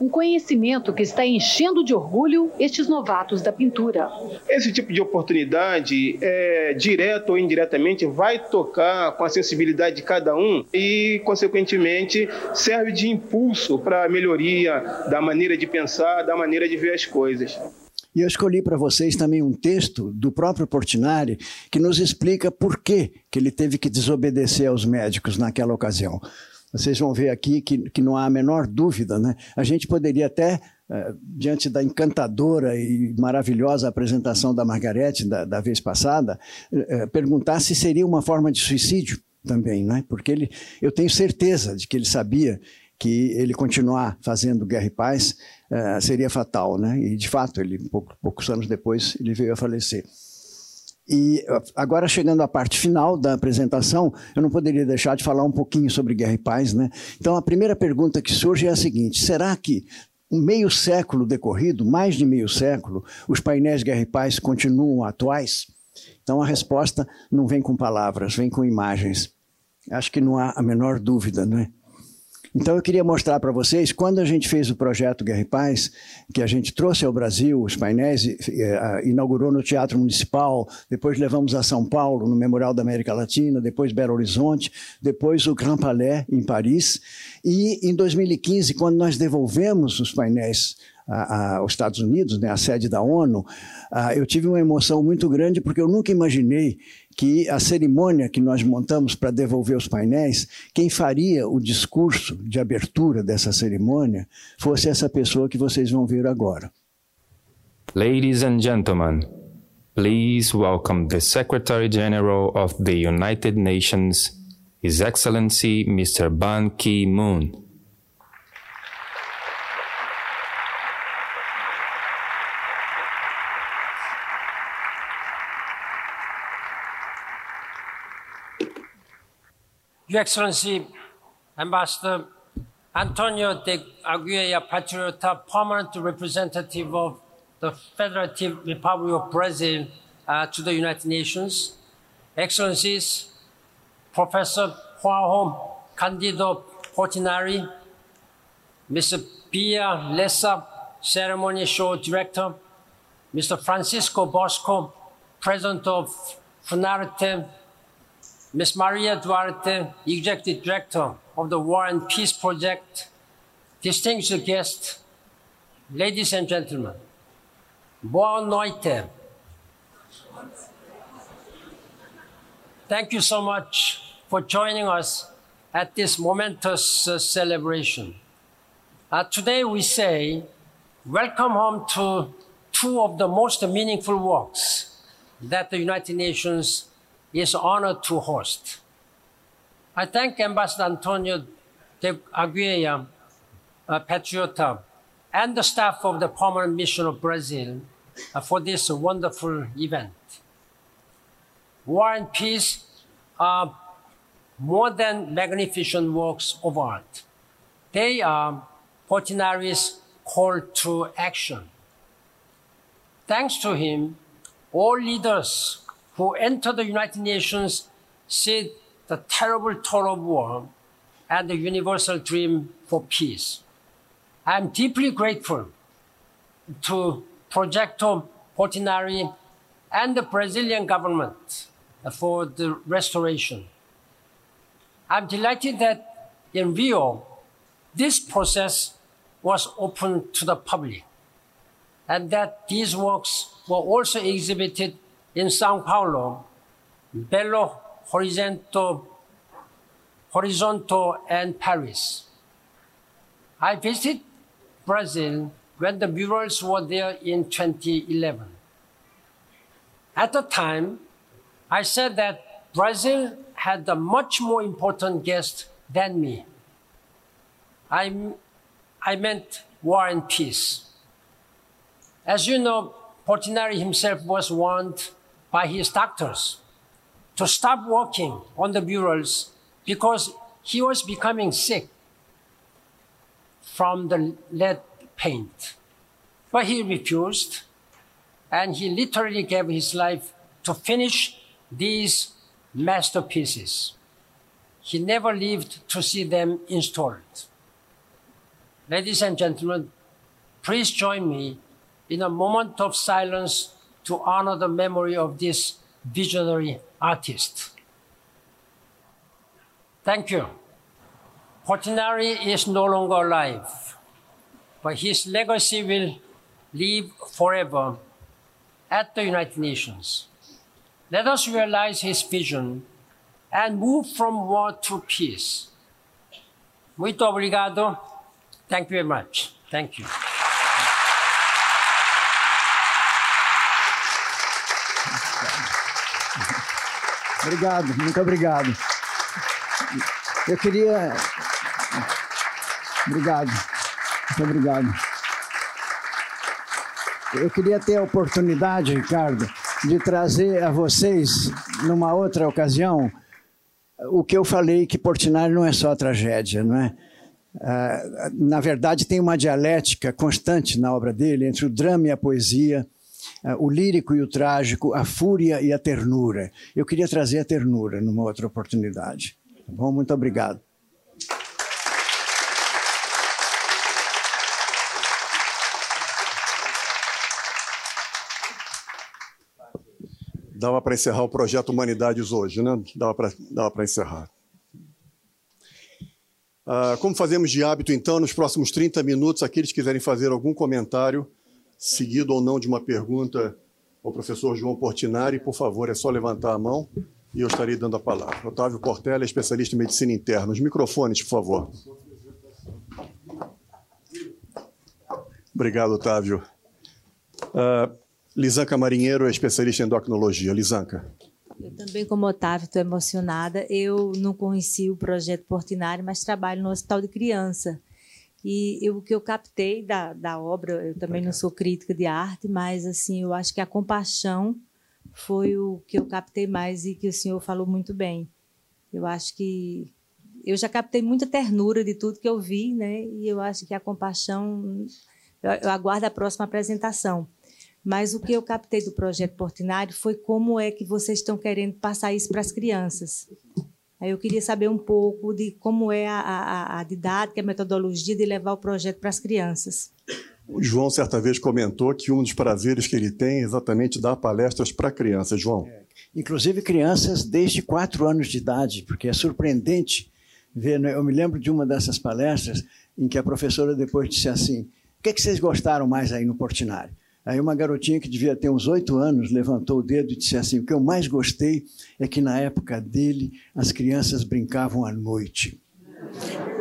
um conhecimento que está enchendo de orgulho estes novatos da pintura. Esse tipo de oportunidade, é, direto ou indiretamente, vai tocar com a sensibilidade de cada um e, consequentemente, serve de impulso para a melhoria da maneira de pensar, da maneira de ver as coisas. E eu escolhi para vocês também um texto do próprio Portinari que nos explica por que, que ele teve que desobedecer aos médicos naquela ocasião. Vocês vão ver aqui que, que não há a menor dúvida, né? A gente poderia até, uh, diante da encantadora e maravilhosa apresentação da Margarete da, da vez passada, uh, perguntar se seria uma forma de suicídio também, né? Porque ele, eu tenho certeza de que ele sabia que ele continuar fazendo Guerra e Paz uh, seria fatal, né? E de fato, ele pouco, poucos anos depois ele veio a falecer. E agora, chegando à parte final da apresentação, eu não poderia deixar de falar um pouquinho sobre Guerra e Paz. Né? Então, a primeira pergunta que surge é a seguinte: será que, um meio século decorrido, mais de meio século, os painéis Guerra e Paz continuam atuais? Então, a resposta não vem com palavras, vem com imagens. Acho que não há a menor dúvida, não é? Então eu queria mostrar para vocês, quando a gente fez o projeto Guerra e Paz, que a gente trouxe ao Brasil os painéis, inaugurou no Teatro Municipal, depois levamos a São Paulo, no Memorial da América Latina, depois Belo Horizonte, depois o Grand Palais, em Paris. E em 2015, quando nós devolvemos os painéis aos Estados Unidos, né, a sede da ONU, eu tive uma emoção muito grande porque eu nunca imaginei que a cerimônia que nós montamos para devolver os painéis, quem faria o discurso de abertura dessa cerimônia fosse essa pessoa que vocês vão ver agora. Ladies and gentlemen, please welcome the Secretary General of the United Nations, His Excellency Mr. Ban Ki-moon. Your Excellency, Ambassador Antonio de Aguirre Patriota, permanent representative of the Federative Republic of Brazil uh, to the United Nations, Excellencies, Professor João Candido Portinari, Mr. Pia Lessa, Ceremony Show Director, Mr. Francisco Bosco, President of Funarte Ms. Maria Duarte, Executive Director of the War and Peace Project, distinguished guests, ladies and gentlemen, boa noite. Thank you so much for joining us at this momentous uh, celebration. Uh, today we say, welcome home to two of the most meaningful works that the United Nations is honored to host. I thank Ambassador Antonio de Aguirre, uh, Patriota, and the staff of the Permanent Mission of Brazil uh, for this wonderful event. War and peace are more than magnificent works of art. They are Portinari's call to action. Thanks to him, all leaders who entered the United Nations see the terrible toll of war and the universal dream for peace. I am deeply grateful to Projecto Portinari and the Brazilian government for the restoration. I'm delighted that in Rio, this process was open to the public and that these works were also exhibited in Sao Paulo, Belo Horizonte, Horizonte and Paris. I visited Brazil when the murals were there in 2011. At the time, I said that Brazil had a much more important guest than me. I, I meant war and peace. As you know, Portinari himself was warned by his doctors to stop working on the murals because he was becoming sick from the lead paint. But he refused, and he literally gave his life to finish these masterpieces. He never lived to see them installed. Ladies and gentlemen, please join me in a moment of silence to honor the memory of this visionary artist. Thank you. Portinari is no longer alive, but his legacy will live forever at the United Nations. Let us realize his vision and move from war to peace. Muito obrigado. Thank you very much. Thank you. Obrigado, muito obrigado. Eu queria. Obrigado, muito obrigado. Eu queria ter a oportunidade, Ricardo, de trazer a vocês, numa outra ocasião, o que eu falei que Portinari não é só tragédia, não é? Ah, na verdade, tem uma dialética constante na obra dele entre o drama e a poesia, ah, o lírico e o trágico, a fúria e a ternura. Eu queria trazer a ternura numa outra oportunidade. Tá bom? Muito obrigado. Dava para encerrar o projeto Humanidades hoje, né? Dava para encerrar. Ah, como fazemos de hábito, então, nos próximos 30 minutos, aqueles que quiserem fazer algum comentário, seguido ou não de uma pergunta ao professor João Portinari, por favor, é só levantar a mão e eu estarei dando a palavra. Otávio Portela, especialista em medicina interna. Os microfones, por favor. Obrigado, Otávio. Uh, Lisanca Marinheiro é especialista em endocrinologia. Lisanca. Eu também, como Otávio, estou emocionada. Eu não conheci o projeto Portinari, mas trabalho no Hospital de Criança. E o que eu captei da, da obra, eu também não sou crítica de arte, mas assim, eu acho que a compaixão foi o que eu captei mais e que o senhor falou muito bem. Eu acho que eu já captei muita ternura de tudo que eu vi, né? E eu acho que a compaixão eu, eu aguardo a próxima apresentação. Mas o que eu captei do projeto Portinari foi como é que vocês estão querendo passar isso para as crianças. Aí eu queria saber um pouco de como é a, a, a didática, a metodologia de levar o projeto para as crianças. O João, certa vez, comentou que um dos prazeres que ele tem é exatamente dar palestras para crianças. João. É, inclusive crianças desde quatro anos de idade, porque é surpreendente ver. Né? Eu me lembro de uma dessas palestras em que a professora depois disse assim: O que, é que vocês gostaram mais aí no Portinari? Aí uma garotinha que devia ter uns oito anos levantou o dedo e disse assim: O que eu mais gostei é que na época dele as crianças brincavam à noite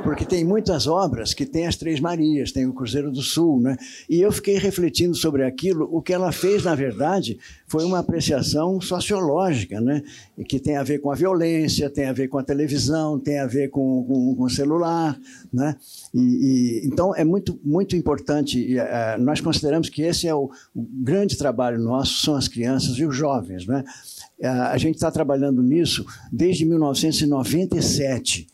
porque tem muitas obras que tem as Três Marias, tem o Cruzeiro do Sul, né? E eu fiquei refletindo sobre aquilo. O que ela fez, na verdade, foi uma apreciação sociológica, né? E que tem a ver com a violência, tem a ver com a televisão, tem a ver com, com, com o celular, né? E, e, então é muito muito importante. E, uh, nós consideramos que esse é o, o, grande trabalho nosso, são as crianças e os jovens, né? Uh, a gente está trabalhando nisso desde 1997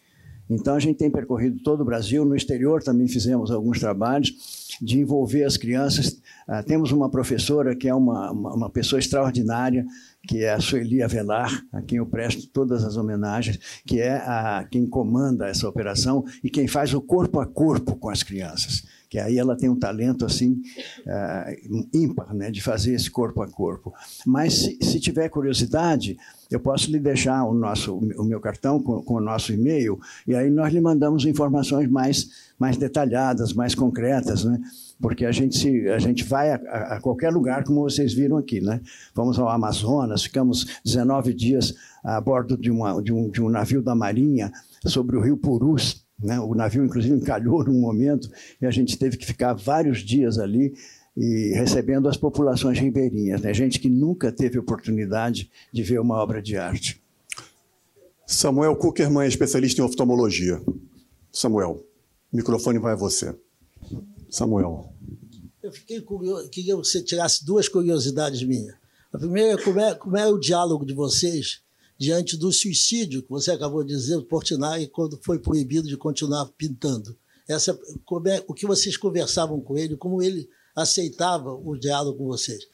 então, a gente tem percorrido todo o Brasil, no exterior também fizemos alguns trabalhos de envolver as crianças. Uh, temos uma professora que é uma, uma, uma, pessoa extraordinária, que é a Sueli Avelar, a quem eu presto todas as homenagens, que é a, quem comanda essa operação e quem faz o corpo a corpo com as crianças que aí ela tem um talento assim uh, ímpar, né, de fazer esse corpo a corpo. Mas se, se tiver curiosidade, eu posso lhe deixar o nosso o meu cartão com, com o nosso e-mail e aí nós lhe mandamos informações mais mais detalhadas, mais concretas, né? Porque a gente se, a gente vai a, a qualquer lugar, como vocês viram aqui, né? Vamos ao Amazonas, ficamos 19 dias a bordo de, uma, de, um, de um navio da Marinha sobre o Rio Purus, né? O navio, inclusive, encalhou num momento e a gente teve que ficar vários dias ali e recebendo as populações ribeirinhas, né? gente que nunca teve oportunidade de ver uma obra de arte. Samuel Kuckerman é especialista em oftalmologia. Samuel, o microfone vai a você. Samuel. Eu fiquei curioso, queria que você tirasse duas curiosidades minhas. A primeira é como, é como é o diálogo de vocês diante do suicídio que você acabou de dizer, Portinari, quando foi proibido de continuar pintando. Essa, é, o que vocês conversavam com ele, como ele aceitava o diálogo com vocês.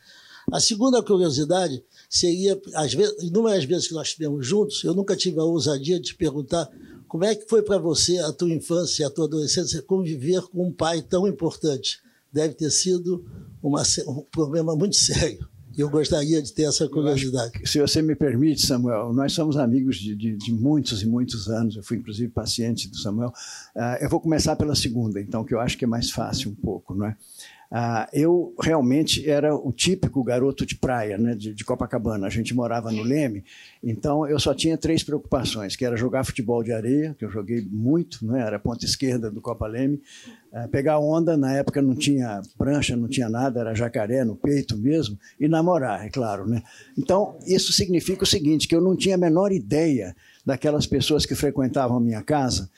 A segunda curiosidade seria, às vezes, inúmeras vezes que nós estivemos juntos, eu nunca tive a ousadia de te perguntar como é que foi para você, a tua infância e a tua adolescência, conviver com um pai tão importante. Deve ter sido uma, um problema muito *laughs* sério. E eu gostaria de ter essa curiosidade. se você me permite, Samuel, nós somos amigos de, de, de, muitos e muitos anos. Eu fui, inclusive, paciente do Samuel. Uh, eu vou começar pela segunda, então, que eu acho que é mais fácil um pouco, não é? Uh, eu realmente era o típico garoto de praia, né, de, de, Copacabana. A gente morava no Leme, então eu só tinha três preocupações, que era jogar futebol de areia, que eu joguei muito, né, era ponta esquerda do Copa Leme, uh, pegar onda, na época não tinha prancha, não tinha nada, era jacaré no peito mesmo, e namorar, é claro. Né? Então, isso significa o seguinte, que eu não tinha a menor ideia daquelas pessoas que frequentavam a minha casa,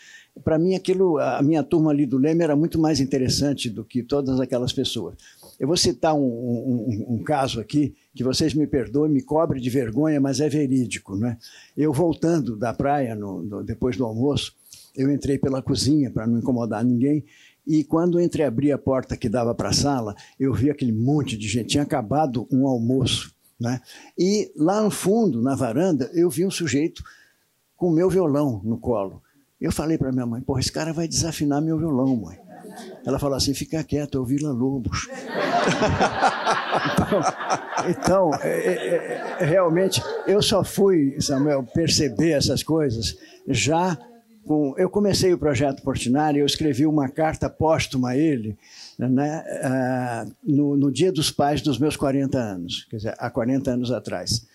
para mim aquilo, a minha turma ali do Leme era muito mais interessante do que todas aquelas pessoas. Eu vou citar um, um, um caso aqui que vocês me perdoem, me cobre de vergonha, mas é verídico, né? Eu voltando da praia no, no, depois do almoço, eu entrei pela cozinha para não incomodar ninguém e quando entreabri a porta que dava para a sala, eu vi aquele monte de gente. Tinha acabado um almoço. Né? E lá no fundo, na varanda, eu vi um sujeito com o meu violão no colo. Eu falei para minha mãe, porra, esse cara vai desafinar meu violão, mãe. Ela falou assim, fica quieto, é o Vila Lobos. *laughs* então é, é, é, realmente, eu só fui, Samuel, perceber essas coisas já com. Eu comecei o projeto Portinari, eu escrevi uma carta póstuma a ele né, uh, no, no dia dos pais dos meus 40 anos, quer dizer, há 40 anos atrás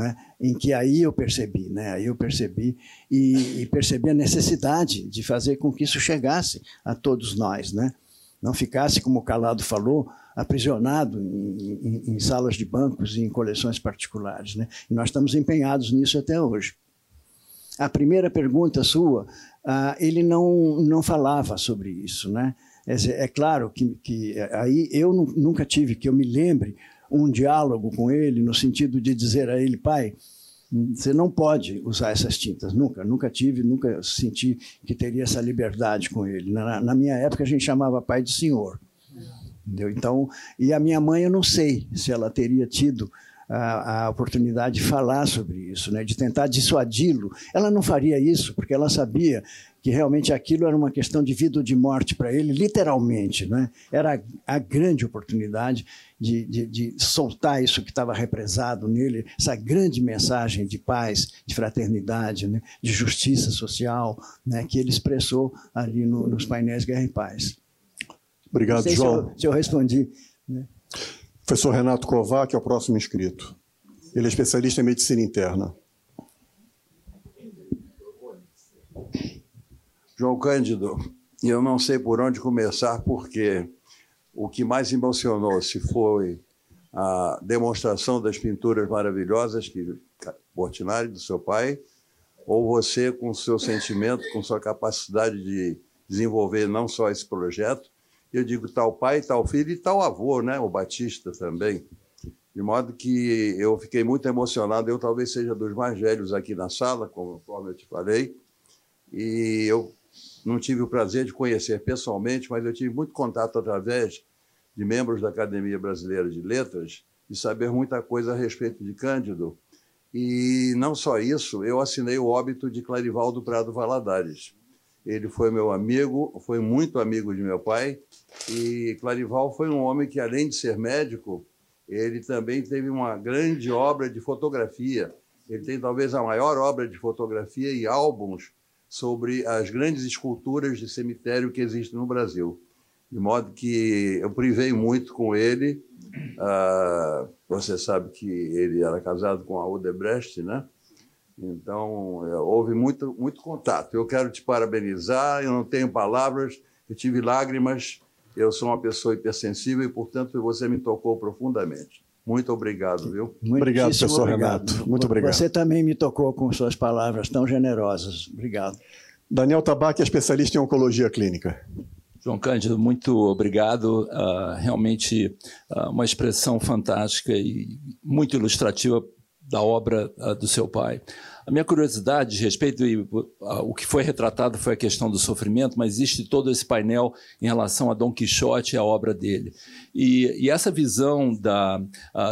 é? em que aí eu percebi, né? aí eu percebi e, e, percebi a necessidade de fazer com que isso chegasse a todos nós, né? não ficasse, como o Calado falou, aprisionado em, em, em salas de bancos e em coleções particulares. Né? E nós estamos empenhados nisso até hoje. A primeira pergunta sua, ah, ele não, não falava sobre isso. Né? É, é claro que, que aí eu nunca tive, que eu me lembre, um diálogo com ele no sentido de dizer a ele, pai, você não pode usar essas tintas, nunca, nunca tive, nunca senti que teria essa liberdade com ele. Na, na minha época a gente chamava pai de senhor. Entendeu? Então, e a minha mãe eu não sei se ela teria tido a, a, oportunidade de falar sobre isso, né, de tentar dissuadi-lo. Ela não faria isso porque ela sabia que realmente aquilo era uma questão de vida ou de morte para ele, literalmente. Né? Era a grande oportunidade de, de, de soltar isso que estava represado nele, essa grande mensagem de paz, de fraternidade, né? de justiça social, né? que ele expressou ali no, nos painéis Guerra e Paz. Obrigado, João. Se eu, se eu respondi. Né? Professor Renato Kovac é o próximo inscrito. Ele é especialista em medicina interna. João Cândido, eu não sei por onde começar, porque o que mais emocionou se foi a demonstração das pinturas maravilhosas que Portinari, do seu pai, ou você com seu sentimento, com sua capacidade de desenvolver não só esse projeto, eu digo tal pai, tal filho e tal avô, né? o Batista também. De modo que eu fiquei muito emocionado, eu talvez seja dos mais velhos aqui na sala, conforme eu te falei, e eu não tive o prazer de conhecer pessoalmente, mas eu tive muito contato através de membros da Academia Brasileira de Letras e saber muita coisa a respeito de Cândido. E não só isso, eu assinei o óbito de Clarivaldo Prado Valadares. Ele foi meu amigo, foi muito amigo de meu pai, e Clarival foi um homem que, além de ser médico, ele também teve uma grande obra de fotografia. Ele tem talvez a maior obra de fotografia e álbuns sobre as grandes esculturas de cemitério que existem no Brasil. De modo que eu privei muito com ele. Ah, você sabe que ele era casado com a Odebrecht, né? Então, é, houve muito, muito contato. Eu quero te parabenizar, eu não tenho palavras, eu tive lágrimas, eu sou uma pessoa hipersensível e, portanto, você me tocou profundamente. Muito obrigado, viu? Obrigado, professor obrigado. Renato. Muito obrigado. Você também me tocou com suas palavras tão generosas. Obrigado. Daniel Tabac é especialista em oncologia clínica. João Cândido, muito obrigado. Uh, realmente uh, uma expressão fantástica e muito ilustrativa da obra uh, do seu pai. A minha curiosidade a respeito, o que foi retratado foi a questão do sofrimento, mas existe todo esse painel em relação a Dom Quixote e a obra dele. E, e essa visão da,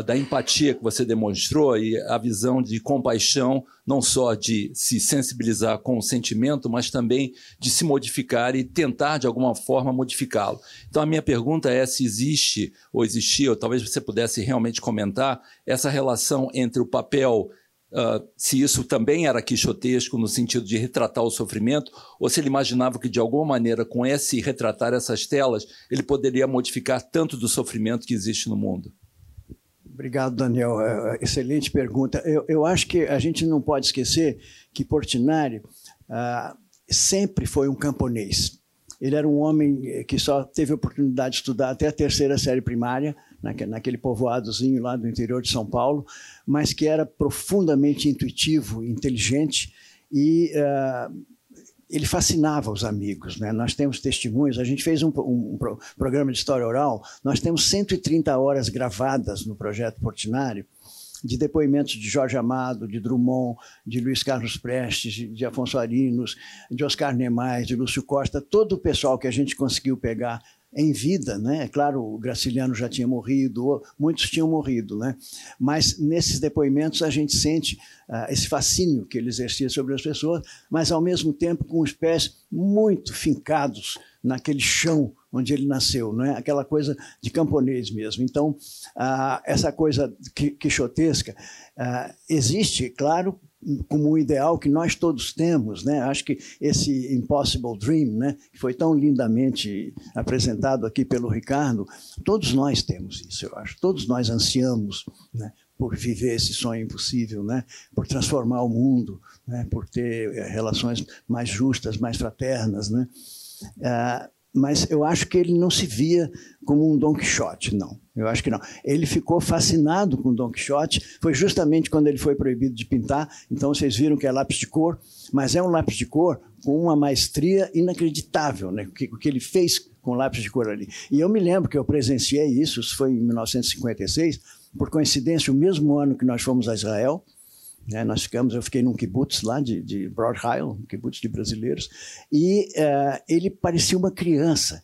da empatia que você demonstrou e a visão de compaixão, não só de se sensibilizar com o sentimento, mas também de se modificar e tentar, de alguma forma, modificá-lo. Então, a minha pergunta é se existe, ou existia, ou talvez você pudesse realmente comentar, essa relação entre o papel Uh, se isso também era quixotesco no sentido de retratar o sofrimento, ou se ele imaginava que, de alguma maneira, com esse retratar essas telas, ele poderia modificar tanto do sofrimento que existe no mundo. Obrigado, Daniel. É, é, excelente pergunta. Eu, eu, acho que a gente não pode esquecer que Portinari uh, sempre foi um camponês. Ele era um homem que só teve oportunidade de estudar até a terceira série primária, naquele povoadozinho lá do interior de São Paulo, mas que era profundamente intuitivo, inteligente e uh, ele fascinava os amigos. Né? Nós temos testemunhos, a gente fez um, um, um, programa de história oral, nós temos 130 horas gravadas no projeto Portinari, de depoimentos de Jorge Amado, de Drummond, de Luiz Carlos Prestes, de, Afonso Arinos, de Oscar Nemais, de Lúcio Costa, todo o pessoal que a gente conseguiu pegar em vida, né? É claro, o Graciliano já tinha morrido, muitos tinham morrido, né? Mas nesses depoimentos a gente sente uh, esse fascínio que ele exercia sobre as pessoas, mas ao mesmo tempo com os pés muito fincados naquele chão onde ele nasceu, não é? Aquela coisa de camponês mesmo. Então, ah, essa coisa quixotesca ah, existe, claro, como um ideal que nós todos temos, né? Acho que esse Impossible Dream, né, que foi tão lindamente apresentado aqui pelo Ricardo, todos nós temos isso, eu acho. Todos nós ansiamos, né, por viver esse sonho impossível, né? Por transformar o mundo, né? Por ter eh, relações mais justas, mais fraternas, né? Ah, mas eu acho que ele não se via como um Don Quixote, não. Eu acho que não. Ele ficou fascinado com Don Quixote, foi justamente quando ele foi proibido de pintar. Então vocês viram que é lápis de cor, mas é um lápis de cor com uma maestria inacreditável, né? O que, o que ele fez com lápis de cor ali. E eu me lembro que eu presenciei isso, isso foi em 1956, por coincidência, o mesmo ano que nós fomos a Israel. Né, nós ficamos, eu fiquei num kibbutz lá de, de Broad um de brasileiros, e uh, ele parecia uma criança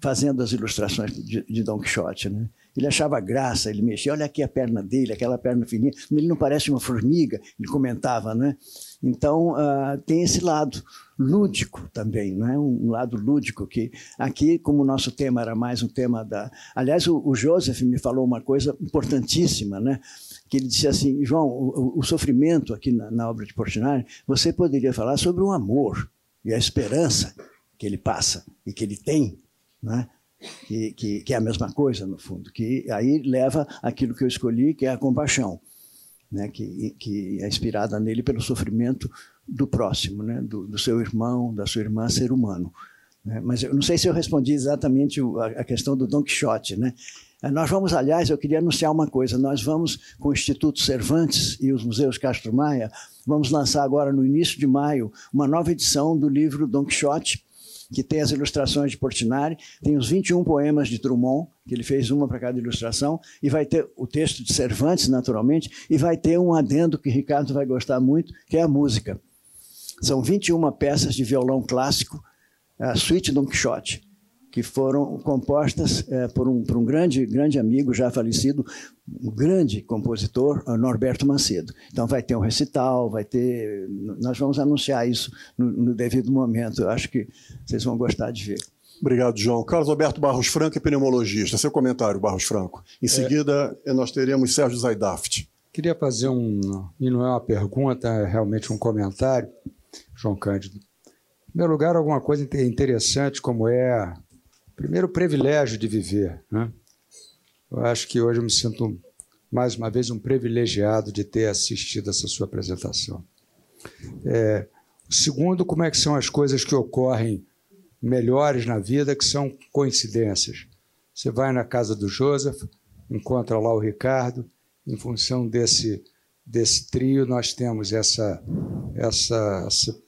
fazendo as ilustrações de, de Don Quixote. Né? Ele achava graça, ele mexia, olha aqui a perna dele, aquela perna fininha, ele não parece uma formiga, ele comentava, né? Então, uh, tem esse lado lúdico também, não é? um lado lúdico que aqui, como o nosso tema era mais um tema da... Aliás, o, o Joseph me falou uma coisa importantíssima, né? Que ele disse assim, João, o, o sofrimento aqui na, na, obra de Portinari, você poderia falar sobre o amor e a esperança que ele passa e que ele tem, né? que, que, que é a mesma coisa, no fundo, que aí leva aquilo que eu escolhi, que é a compaixão, né? que, que é inspirada nele pelo sofrimento do próximo, né? do, do seu irmão, da sua irmã, ser humano. Né? Mas eu não sei se eu respondi exatamente a, questão do Don Quixote, né? Eh, nós vamos, aliás, eu queria anunciar uma coisa: nós vamos, com o Instituto Cervantes e os Museus Castro Maia, vamos lançar agora, no início de maio, uma nova edição do livro Don Quixote, que tem as ilustrações de Portinari, tem os 21 poemas de Drummond, que ele fez uma para cada ilustração, e vai ter o texto de Cervantes, naturalmente, e vai ter um adendo que Ricardo vai gostar muito, que é a música. São 21 peças de violão clássico, a Suite Don Quixote que foram compostas é, por, um, por um grande, grande amigo já falecido, um grande compositor, Norberto Macedo. Então vai ter um recital, vai ter. Nós vamos anunciar isso no, no devido momento. Eu acho que vocês vão gostar de ver. Obrigado, João. Carlos Alberto Barros Franco é pneumologista. Seu comentário, Barros Franco. Em é. seguida, é... nós teremos Sérgio Zaidaft. Queria fazer um. E não é uma pergunta, é realmente um comentário, João Cândido. Em primeiro lugar, alguma coisa interessante, como é primeiro, o privilégio de viver. Né? Eu acho que hoje eu me sinto, mais uma vez, um privilegiado de ter assistido essa sua apresentação. É, segundo, como é que são as coisas que ocorrem melhores na vida, que são coincidências. Você vai na casa do Joseph, encontra lá o Ricardo, em função desse, desse trio, nós temos essa, essa, essa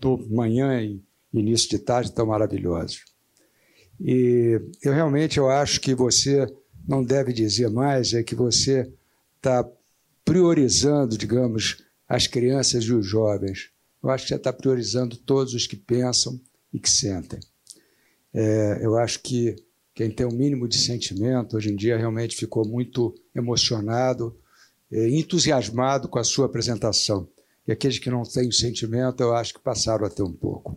do manhã e início de tarde tão maravilhosos. E eu realmente eu acho que você não deve dizer mais, é que você está priorizando, digamos, as crianças e os jovens. Eu acho que você está priorizando todos os que pensam e que sentem. É, eu acho que quem tem o um mínimo de sentimento, hoje em dia, realmente ficou muito emocionado, é, entusiasmado com a sua apresentação. E aqueles que não têm sentimento, eu acho que passaram a ter um pouco.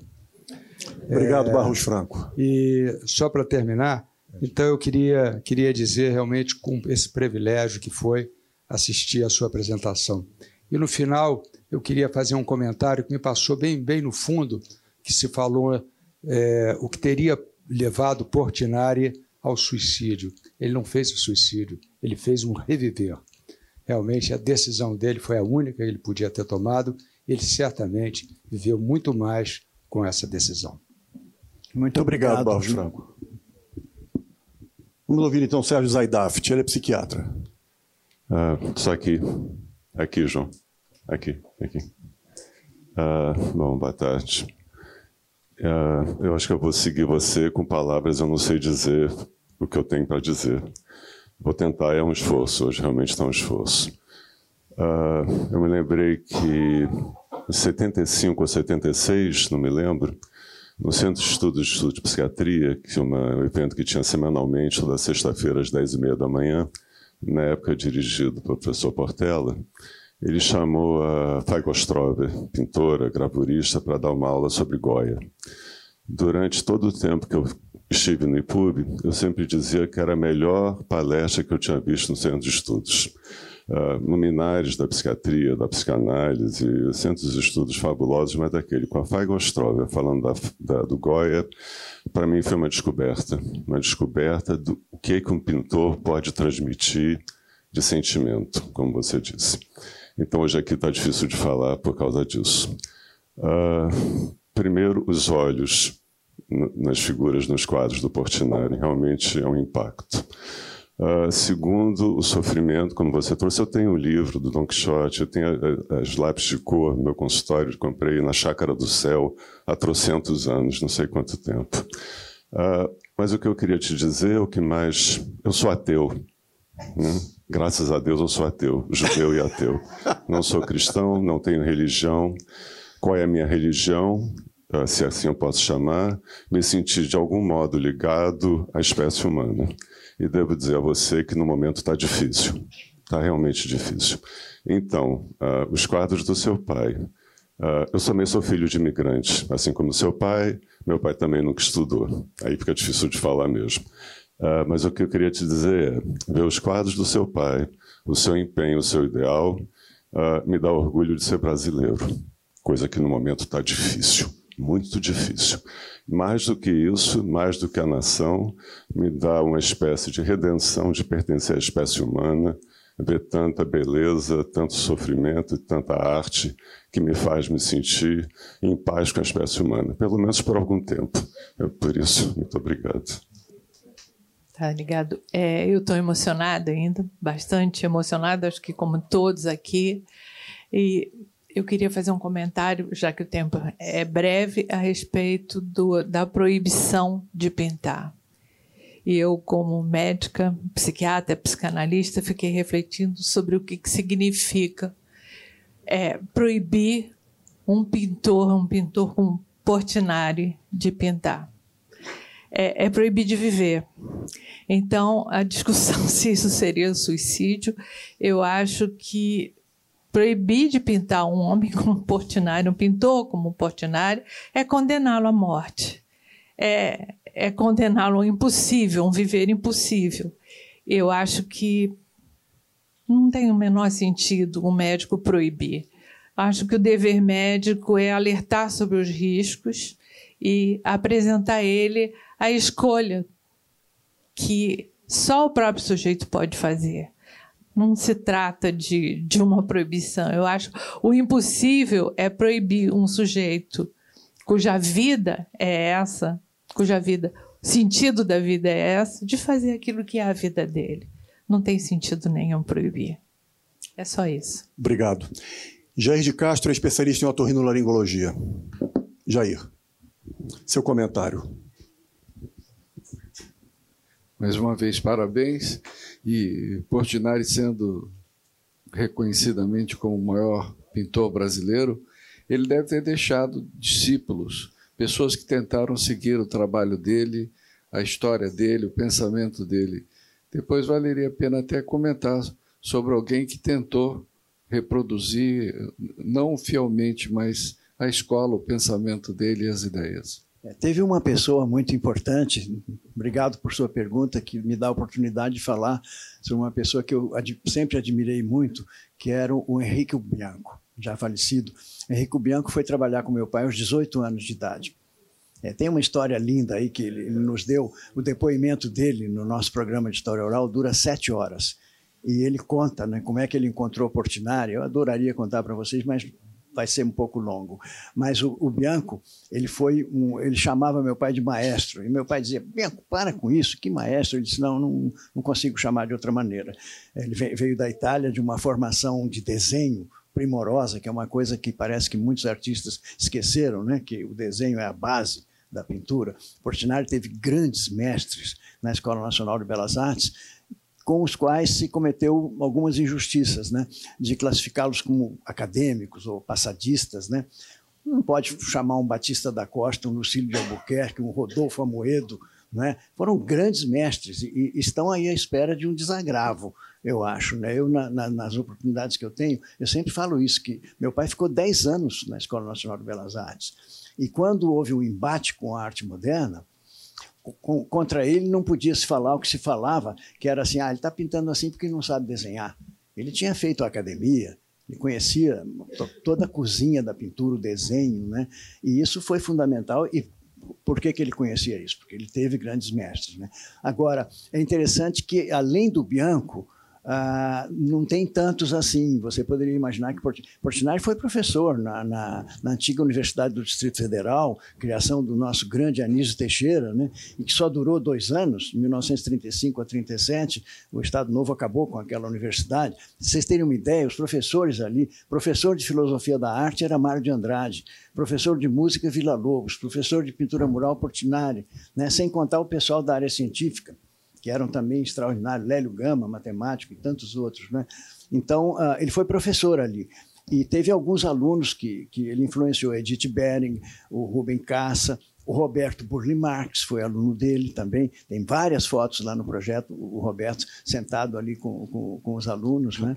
Obrigado, é, Barros Franco. E só para terminar, então eu queria, queria dizer realmente com esse privilégio que foi assistir a sua apresentação. E no final, eu queria fazer um comentário que me passou bem, bem no fundo, que se falou é, o que teria levado Portinari ao suicídio. Ele não fez o suicídio, ele fez um reviver. Realmente, a decisão dele foi a única que ele podia ter tomado. Ele certamente viveu muito mais com essa decisão. Muito obrigado, obrigado Barros Franco. Vamos ouvir então o Sérgio Zaidaft, ele é psiquiatra. Ah, só aqui. Aqui, João. Aqui, aqui. Ah, bom, boa tarde. Ah, eu acho que eu vou seguir você com palavras, eu não sei dizer o que eu tenho para dizer. Vou tentar, é um esforço, hoje realmente está um esforço. Ah, eu me lembrei que 75 ou 76, não me lembro, no Centro de Estudos de Psiquiatria, que é um evento que tinha semanalmente, toda sexta-feira às 10h30 da manhã, na época dirigido pelo professor Portela, ele chamou a Faigo Strober, pintora, gravurista, para dar uma aula sobre Goya. Durante todo o tempo que eu estive no IPUB, eu sempre dizia que era a melhor palestra que eu tinha visto no centro de estudos. Uh, luminares da psiquiatria, da psicanálise, centros de estudos fabulosos, mas daquele com a Feiga Ostrova falando da, da, do Goya, para mim foi uma descoberta, uma descoberta do que, que um pintor pode transmitir de sentimento, como você disse. Então hoje aqui está difícil de falar por causa disso. Uh, primeiro, os olhos nas figuras, nos quadros do Portinari, realmente é um impacto. Uh, segundo, o sofrimento, como você trouxe, eu tenho o um livro do Don Quixote, eu tenho as lápis de cor no meu consultório, comprei na Chácara do Céu há trocentos anos, não sei quanto tempo. Uh, mas o que eu queria te dizer, o que mais... Eu sou ateu. Né? Graças a Deus eu sou ateu, judeu e ateu. Não sou cristão, não tenho religião. Qual é a minha religião? Ah, se assim eu posso chamar, me sentir de algum modo ligado à espécie humana. E devo dizer a você que no momento está difícil, está realmente difícil. Então, uh, os quadros do seu pai. Uh, eu também sou filho de imigrante, assim como seu pai, meu pai também nunca estudou. Aí fica difícil de falar mesmo. Uh, mas o que eu queria te dizer é: ver os quadros do seu pai, o seu empenho, o seu ideal, me dá orgulho de ser brasileiro, coisa que no momento está difícil muito difícil. Mais do que isso, mais do que a nação, me dá uma espécie de redenção de pertencer à espécie humana, ver tanta beleza, tanto sofrimento e tanta arte que me faz me sentir em paz com a espécie humana, pelo menos por algum tempo. É por isso, muito obrigado. Tá ligado? É, eu estou emocionada ainda, bastante emocionada, acho que como todos aqui. E eu queria fazer um comentário, já que o tempo é breve, a respeito do, da proibição de pintar. E eu, como médica, psiquiatra, psicanalista, fiquei refletindo sobre o que, que significa é, proibir um pintor, um pintor como Portinari, de pintar. É, é proibir de viver. Então, a discussão *laughs* se isso seria suicídio, eu acho que proibir de pintar um homem *laughs* como Portinari, um pintor como Portinari, é condená-lo à morte. É, é condená-lo ao impossível, um viver impossível. Eu acho que não tem o menor sentido um médico proibir. Acho que o dever médico é alertar sobre os riscos e apresentar a ele a escolha que só o próprio sujeito pode fazer não se trata de, de uma proibição. Eu acho o impossível é proibir um sujeito cuja vida é essa, cuja vida, o sentido da vida é essa, de fazer aquilo que é a vida dele. Não tem sentido nenhum proibir. É só isso. Obrigado. Jair de Castro é especialista em otorrinolaringologia. Jair, seu comentário. Mais uma vez, parabéns. E Portinari sendo reconhecidamente como o maior pintor brasileiro, ele deve ter deixado discípulos, pessoas que tentaram seguir o trabalho dele, a história dele, o pensamento dele. Depois valeria a pena até comentar sobre alguém que tentou reproduzir, não fielmente, mas a escola, o pensamento dele e as ideias. É, teve uma pessoa muito importante, obrigado por sua pergunta, que me dá a oportunidade de falar sobre uma pessoa que eu ad sempre admirei muito, que era o Henrique Bianco, já falecido. Henrique Bianco foi trabalhar com meu pai aos 18 anos de idade. É, tem uma história linda aí que ele, ele, nos deu, o depoimento dele no nosso programa de história oral dura sete horas. E ele conta né, como é que ele encontrou Portinari. Eu adoraria contar para vocês, mas vai ser um pouco longo. Mas o, o, Bianco, ele foi um, ele chamava meu pai de maestro. E meu pai dizia: Bianco, para com isso, que maestro? Ele disse: Não, não, não consigo chamar de outra maneira. Ele veio da Itália de uma formação de desenho primorosa, que é uma coisa que parece que muitos artistas esqueceram, né? que o desenho é a base da pintura. Portinari teve grandes mestres na Escola Nacional de Belas Artes com os quais se cometeu algumas injustiças, né? de classificá-los como acadêmicos ou passadistas. Né? Não pode chamar um Batista da Costa, um Lucílio de Albuquerque, um Rodolfo Amoedo. Né? Foram grandes mestres e, estão aí à espera de um desagravo, eu acho. Né? Eu, na, na, nas oportunidades que eu tenho, eu sempre falo isso, que meu pai ficou 10 anos na Escola Nacional de Belas Artes. E quando houve um embate com a arte moderna, contra ele não podia se falar o que se falava, que era assim, ah, ele está pintando assim porque não sabe desenhar. Ele tinha feito a academia, ele conhecia toda a cozinha da pintura, o desenho, né? e isso foi fundamental. E por que, que ele conhecia isso? Porque ele teve grandes mestres. Né? Agora, é interessante que, além do Bianco, ah, não tem tantos assim. Você poderia imaginar que Portinari foi professor na, na, na, antiga Universidade do Distrito Federal, criação do nosso grande Anísio Teixeira, né, e que só durou dois anos, 1935 a 37. O Estado Novo acabou com aquela universidade. vocês terem uma ideia, os professores ali, professor de filosofia da arte era Mário de Andrade, professor de música Vila Lobos, professor de pintura mural Portinari, né, sem contar o pessoal da área científica que eram também extraordinários, Lélio Gama, matemático e tantos outros. Né? Então, uh, ele foi professor ali. E teve alguns alunos que, que ele influenciou, Edith Bering, o Rubem Cassa, o Roberto Burli Marx foi aluno dele também. Tem várias fotos lá no projeto, o Roberto sentado ali com, com, com os alunos. Né?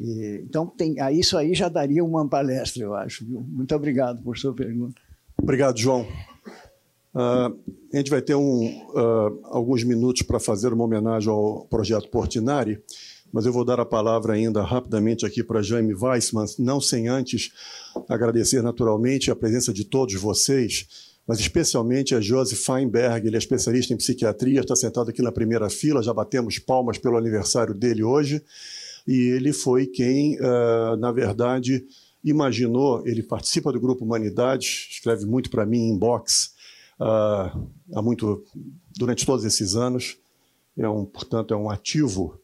E, então, tem, isso aí já daria uma palestra, eu acho. Viu? Muito obrigado por sua pergunta. Obrigado, João. Uh, a gente vai ter um, uh, alguns minutos para fazer uma homenagem ao projeto Portinari, mas eu vou dar a palavra ainda rapidamente aqui para Jaime Weissman, não sem antes agradecer naturalmente a presença de todos vocês, mas especialmente a Josi Feinberg, ele é especialista em psiquiatria, está sentado aqui na primeira fila, já batemos palmas pelo aniversário dele hoje, e ele foi quem, uh, na verdade, imaginou, ele participa do Grupo Humanidades, escreve muito para mim em box, uh, há muito, durante todos esses anos. É um, portanto, é um ativo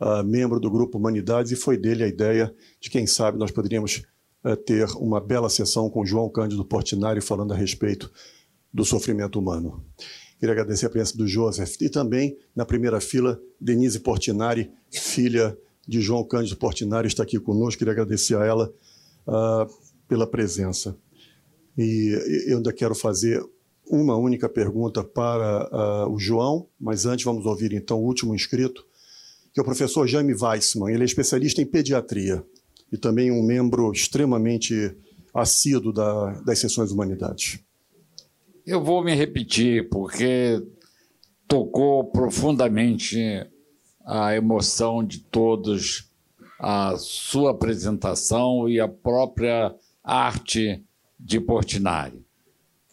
uh, membro do Grupo Humanidades e foi dele a ideia de, quem sabe, nós poderíamos uh, ter uma bela sessão com João Cândido Portinari falando a respeito do sofrimento humano. Queria agradecer a presença do Joseph e também, na primeira fila, Denise Portinari, filha de João Cândido Portinari, está aqui conosco. Queria agradecer a ela uh, pela presença. E eu ainda quero fazer uma única pergunta para uh, o João, mas antes vamos ouvir então o último inscrito, que é o professor Jaime Weissman. Ele é especialista em pediatria e também um membro extremamente assíduo da, das sessões humanidades. Eu vou me repetir, porque tocou profundamente a emoção de todos, a sua apresentação e a própria arte de Portinari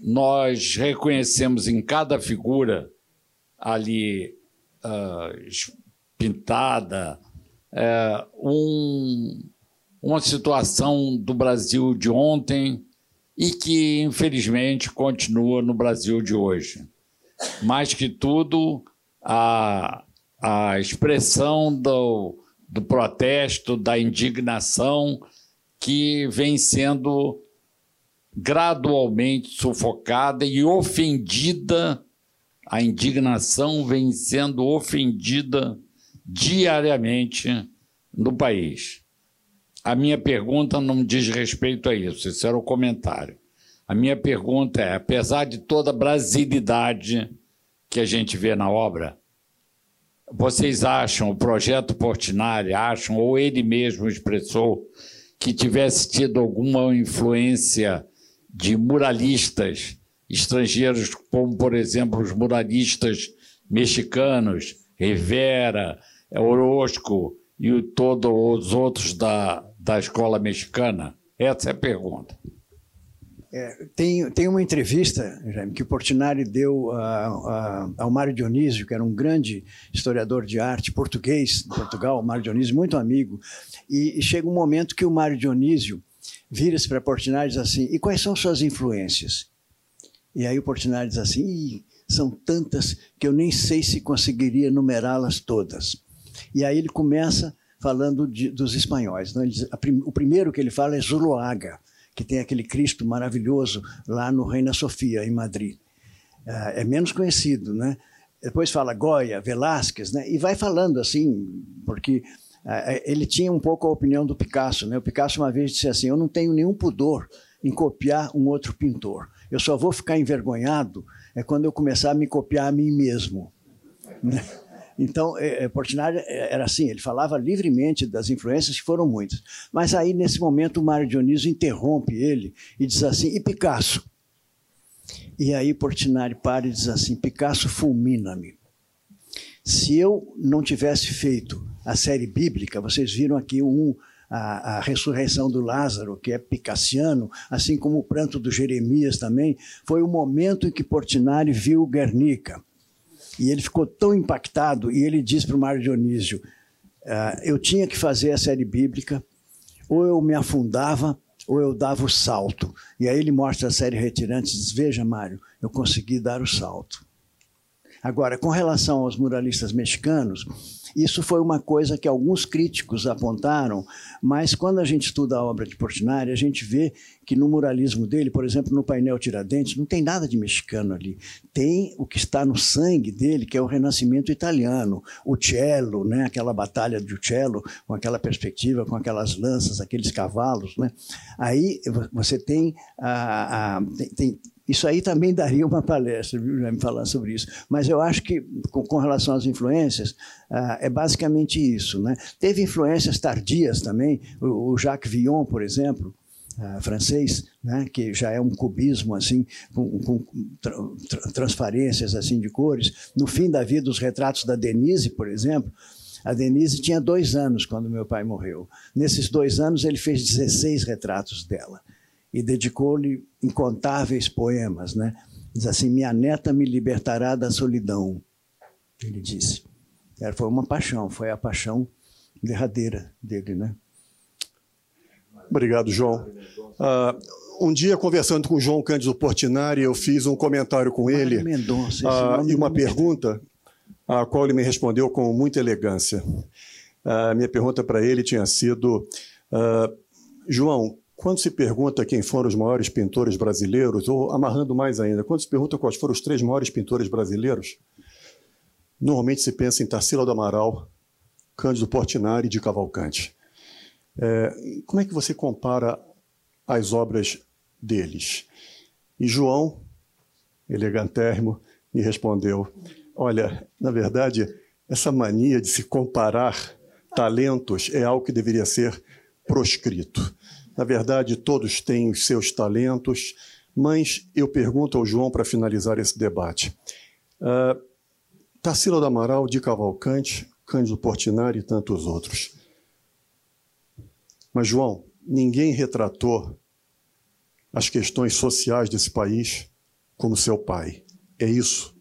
nós reconhecemos em cada figura ali uh, pintada uh, um, uma situação do Brasil de ontem e que, infelizmente, continua no Brasil de hoje. Mais que tudo, a, a expressão do, do protesto, da indignação que vem sendo gradualmente sufocada e ofendida, a indignação vem sendo ofendida diariamente no país. A minha pergunta não diz respeito a isso, esse era o comentário. A minha pergunta é: apesar de toda a brasilidade que a gente vê na obra, vocês acham, o projeto Portinari, acham, ou ele mesmo expressou, que tivesse tido alguma influência de muralistas estrangeiros, como, por exemplo, os muralistas mexicanos, Rivera, Orozco e todos os outros da, da escola mexicana? Essa é a pergunta. É, tem, tem uma entrevista, Jaime, que o Portinari deu a, a, ao Mário Dionísio, que era um grande historiador de arte português de Portugal, o Mário Dionísio, muito amigo, e, e chega um momento que o Mário Dionísio vira-se para Portinari e diz assim: e quais são suas influências? E aí o Portinari diz assim: são tantas que eu nem sei se conseguiria numerá-las todas. E aí ele começa falando de, dos espanhóis. Né? Diz, prim, o primeiro que ele fala é Zuloaga, que tem aquele Cristo maravilhoso lá no Reina Sofia, em Madrid. É, é menos conhecido, né? Depois fala Goya, Velázquez, né? E vai falando assim, porque ele tinha um pouco a opinião do Picasso. Né? O Picasso uma vez disse assim: Eu não tenho nenhum pudor em copiar um outro pintor. Eu só vou ficar envergonhado é quando eu começar a me copiar a mim mesmo. Né? Então, é, Portinari era assim, ele falava livremente das influências, que foram muitas. Mas aí, nesse momento, o Mário Dionísio interrompe ele e diz assim: e Picasso? E aí Portinari para e diz assim: Picasso, fulmina-me. Se eu não tivesse feito a série bíblica, vocês viram aqui um, a, a, ressurreição do Lázaro, que é picassiano, assim como o pranto do Jeremias também, foi o momento em que Portinari viu Guernica. E ele ficou tão impactado, e ele diz para o Mário Dionísio: uh, Eu tinha que fazer a série bíblica, ou eu me afundava, ou eu dava o salto. E aí ele mostra a série Retirantes e diz: Veja, Mário, eu consegui dar o salto. Agora, com relação aos muralistas mexicanos, isso foi uma coisa que alguns críticos apontaram, mas quando a gente estuda a obra de Portinari, a gente vê que no muralismo dele, por exemplo, no painel Tiradentes, não tem nada de mexicano ali. Tem o que está no sangue dele, que é o renascimento italiano, o cello, né? aquela batalha de cello, com aquela perspectiva, com aquelas lanças, aqueles cavalos. Né? Aí você tem, a, a tem isso aí também daria uma palestra, viu, me falando sobre isso. Mas eu acho que, com, com relação às influências, ah, é basicamente isso. Né? Teve influências tardias também. O, o Jacques Villon, por exemplo, ah, francês, né, que já é um cubismo assim, com, com tra transparências assim de cores. No fim da vida, os retratos da Denise, por exemplo, a Denise tinha dois anos quando meu pai morreu. Nesses dois anos, ele fez 16 retratos dela e dedicou-lhe incontáveis poemas, né? Diz assim: Minha neta me libertará da solidão. Ele disse. Era, foi uma paixão, foi a paixão derradeira dele, né? Obrigado, João. Uh, um dia, conversando com o João Cândido Portinari, eu fiz um comentário com ele Mendonça, uh, e uma pergunta, a qual ele me respondeu com muita elegância. A uh, minha pergunta para ele tinha sido: João, quando se pergunta quem foram os maiores pintores brasileiros, ou amarrando mais ainda, quando se pergunta quais foram os três maiores pintores brasileiros, normalmente se pensa em Tarsila do Amaral, Cândido Portinari e de Cavalcante. É, como é que você compara as obras deles? E João, elegantérrimo, me respondeu: Olha, na verdade, essa mania de se comparar talentos é algo que deveria ser proscrito. Na verdade, todos têm os seus talentos, mas eu pergunto ao João para finalizar esse debate. Uh, Tarsila do Amaral, de Cavalcante, Cândido Portinari e tantos outros. Mas, João, ninguém retratou as questões sociais desse país como seu pai. É isso?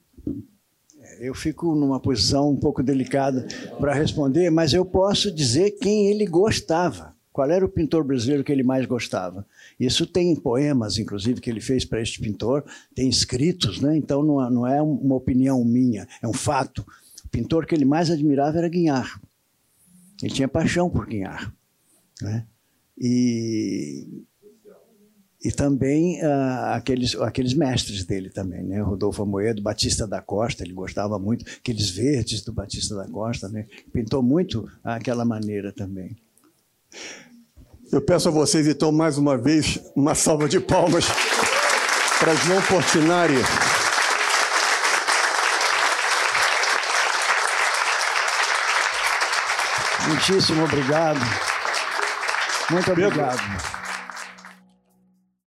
Eu fico numa posição um pouco delicada para responder, mas eu posso dizer quem ele gostava. Qual era o pintor brasileiro que ele mais gostava? Isso tem poemas, inclusive, que ele fez para este pintor, tem escritos, né? então não, não é uma opinião minha, é um fato. O pintor que ele mais admirava era Guignard. Ele tinha paixão por Guignard. Né? E, e também uh, aqueles, aqueles mestres dele também, né? Rodolfo Amoedo, Batista da Costa, ele gostava muito, aqueles verdes do Batista da Costa, né? pintou muito aquela maneira também. Eu peço a vocês, então, mais uma vez, uma salva de palmas para João Portinari. Muitíssimo obrigado. Muito obrigado.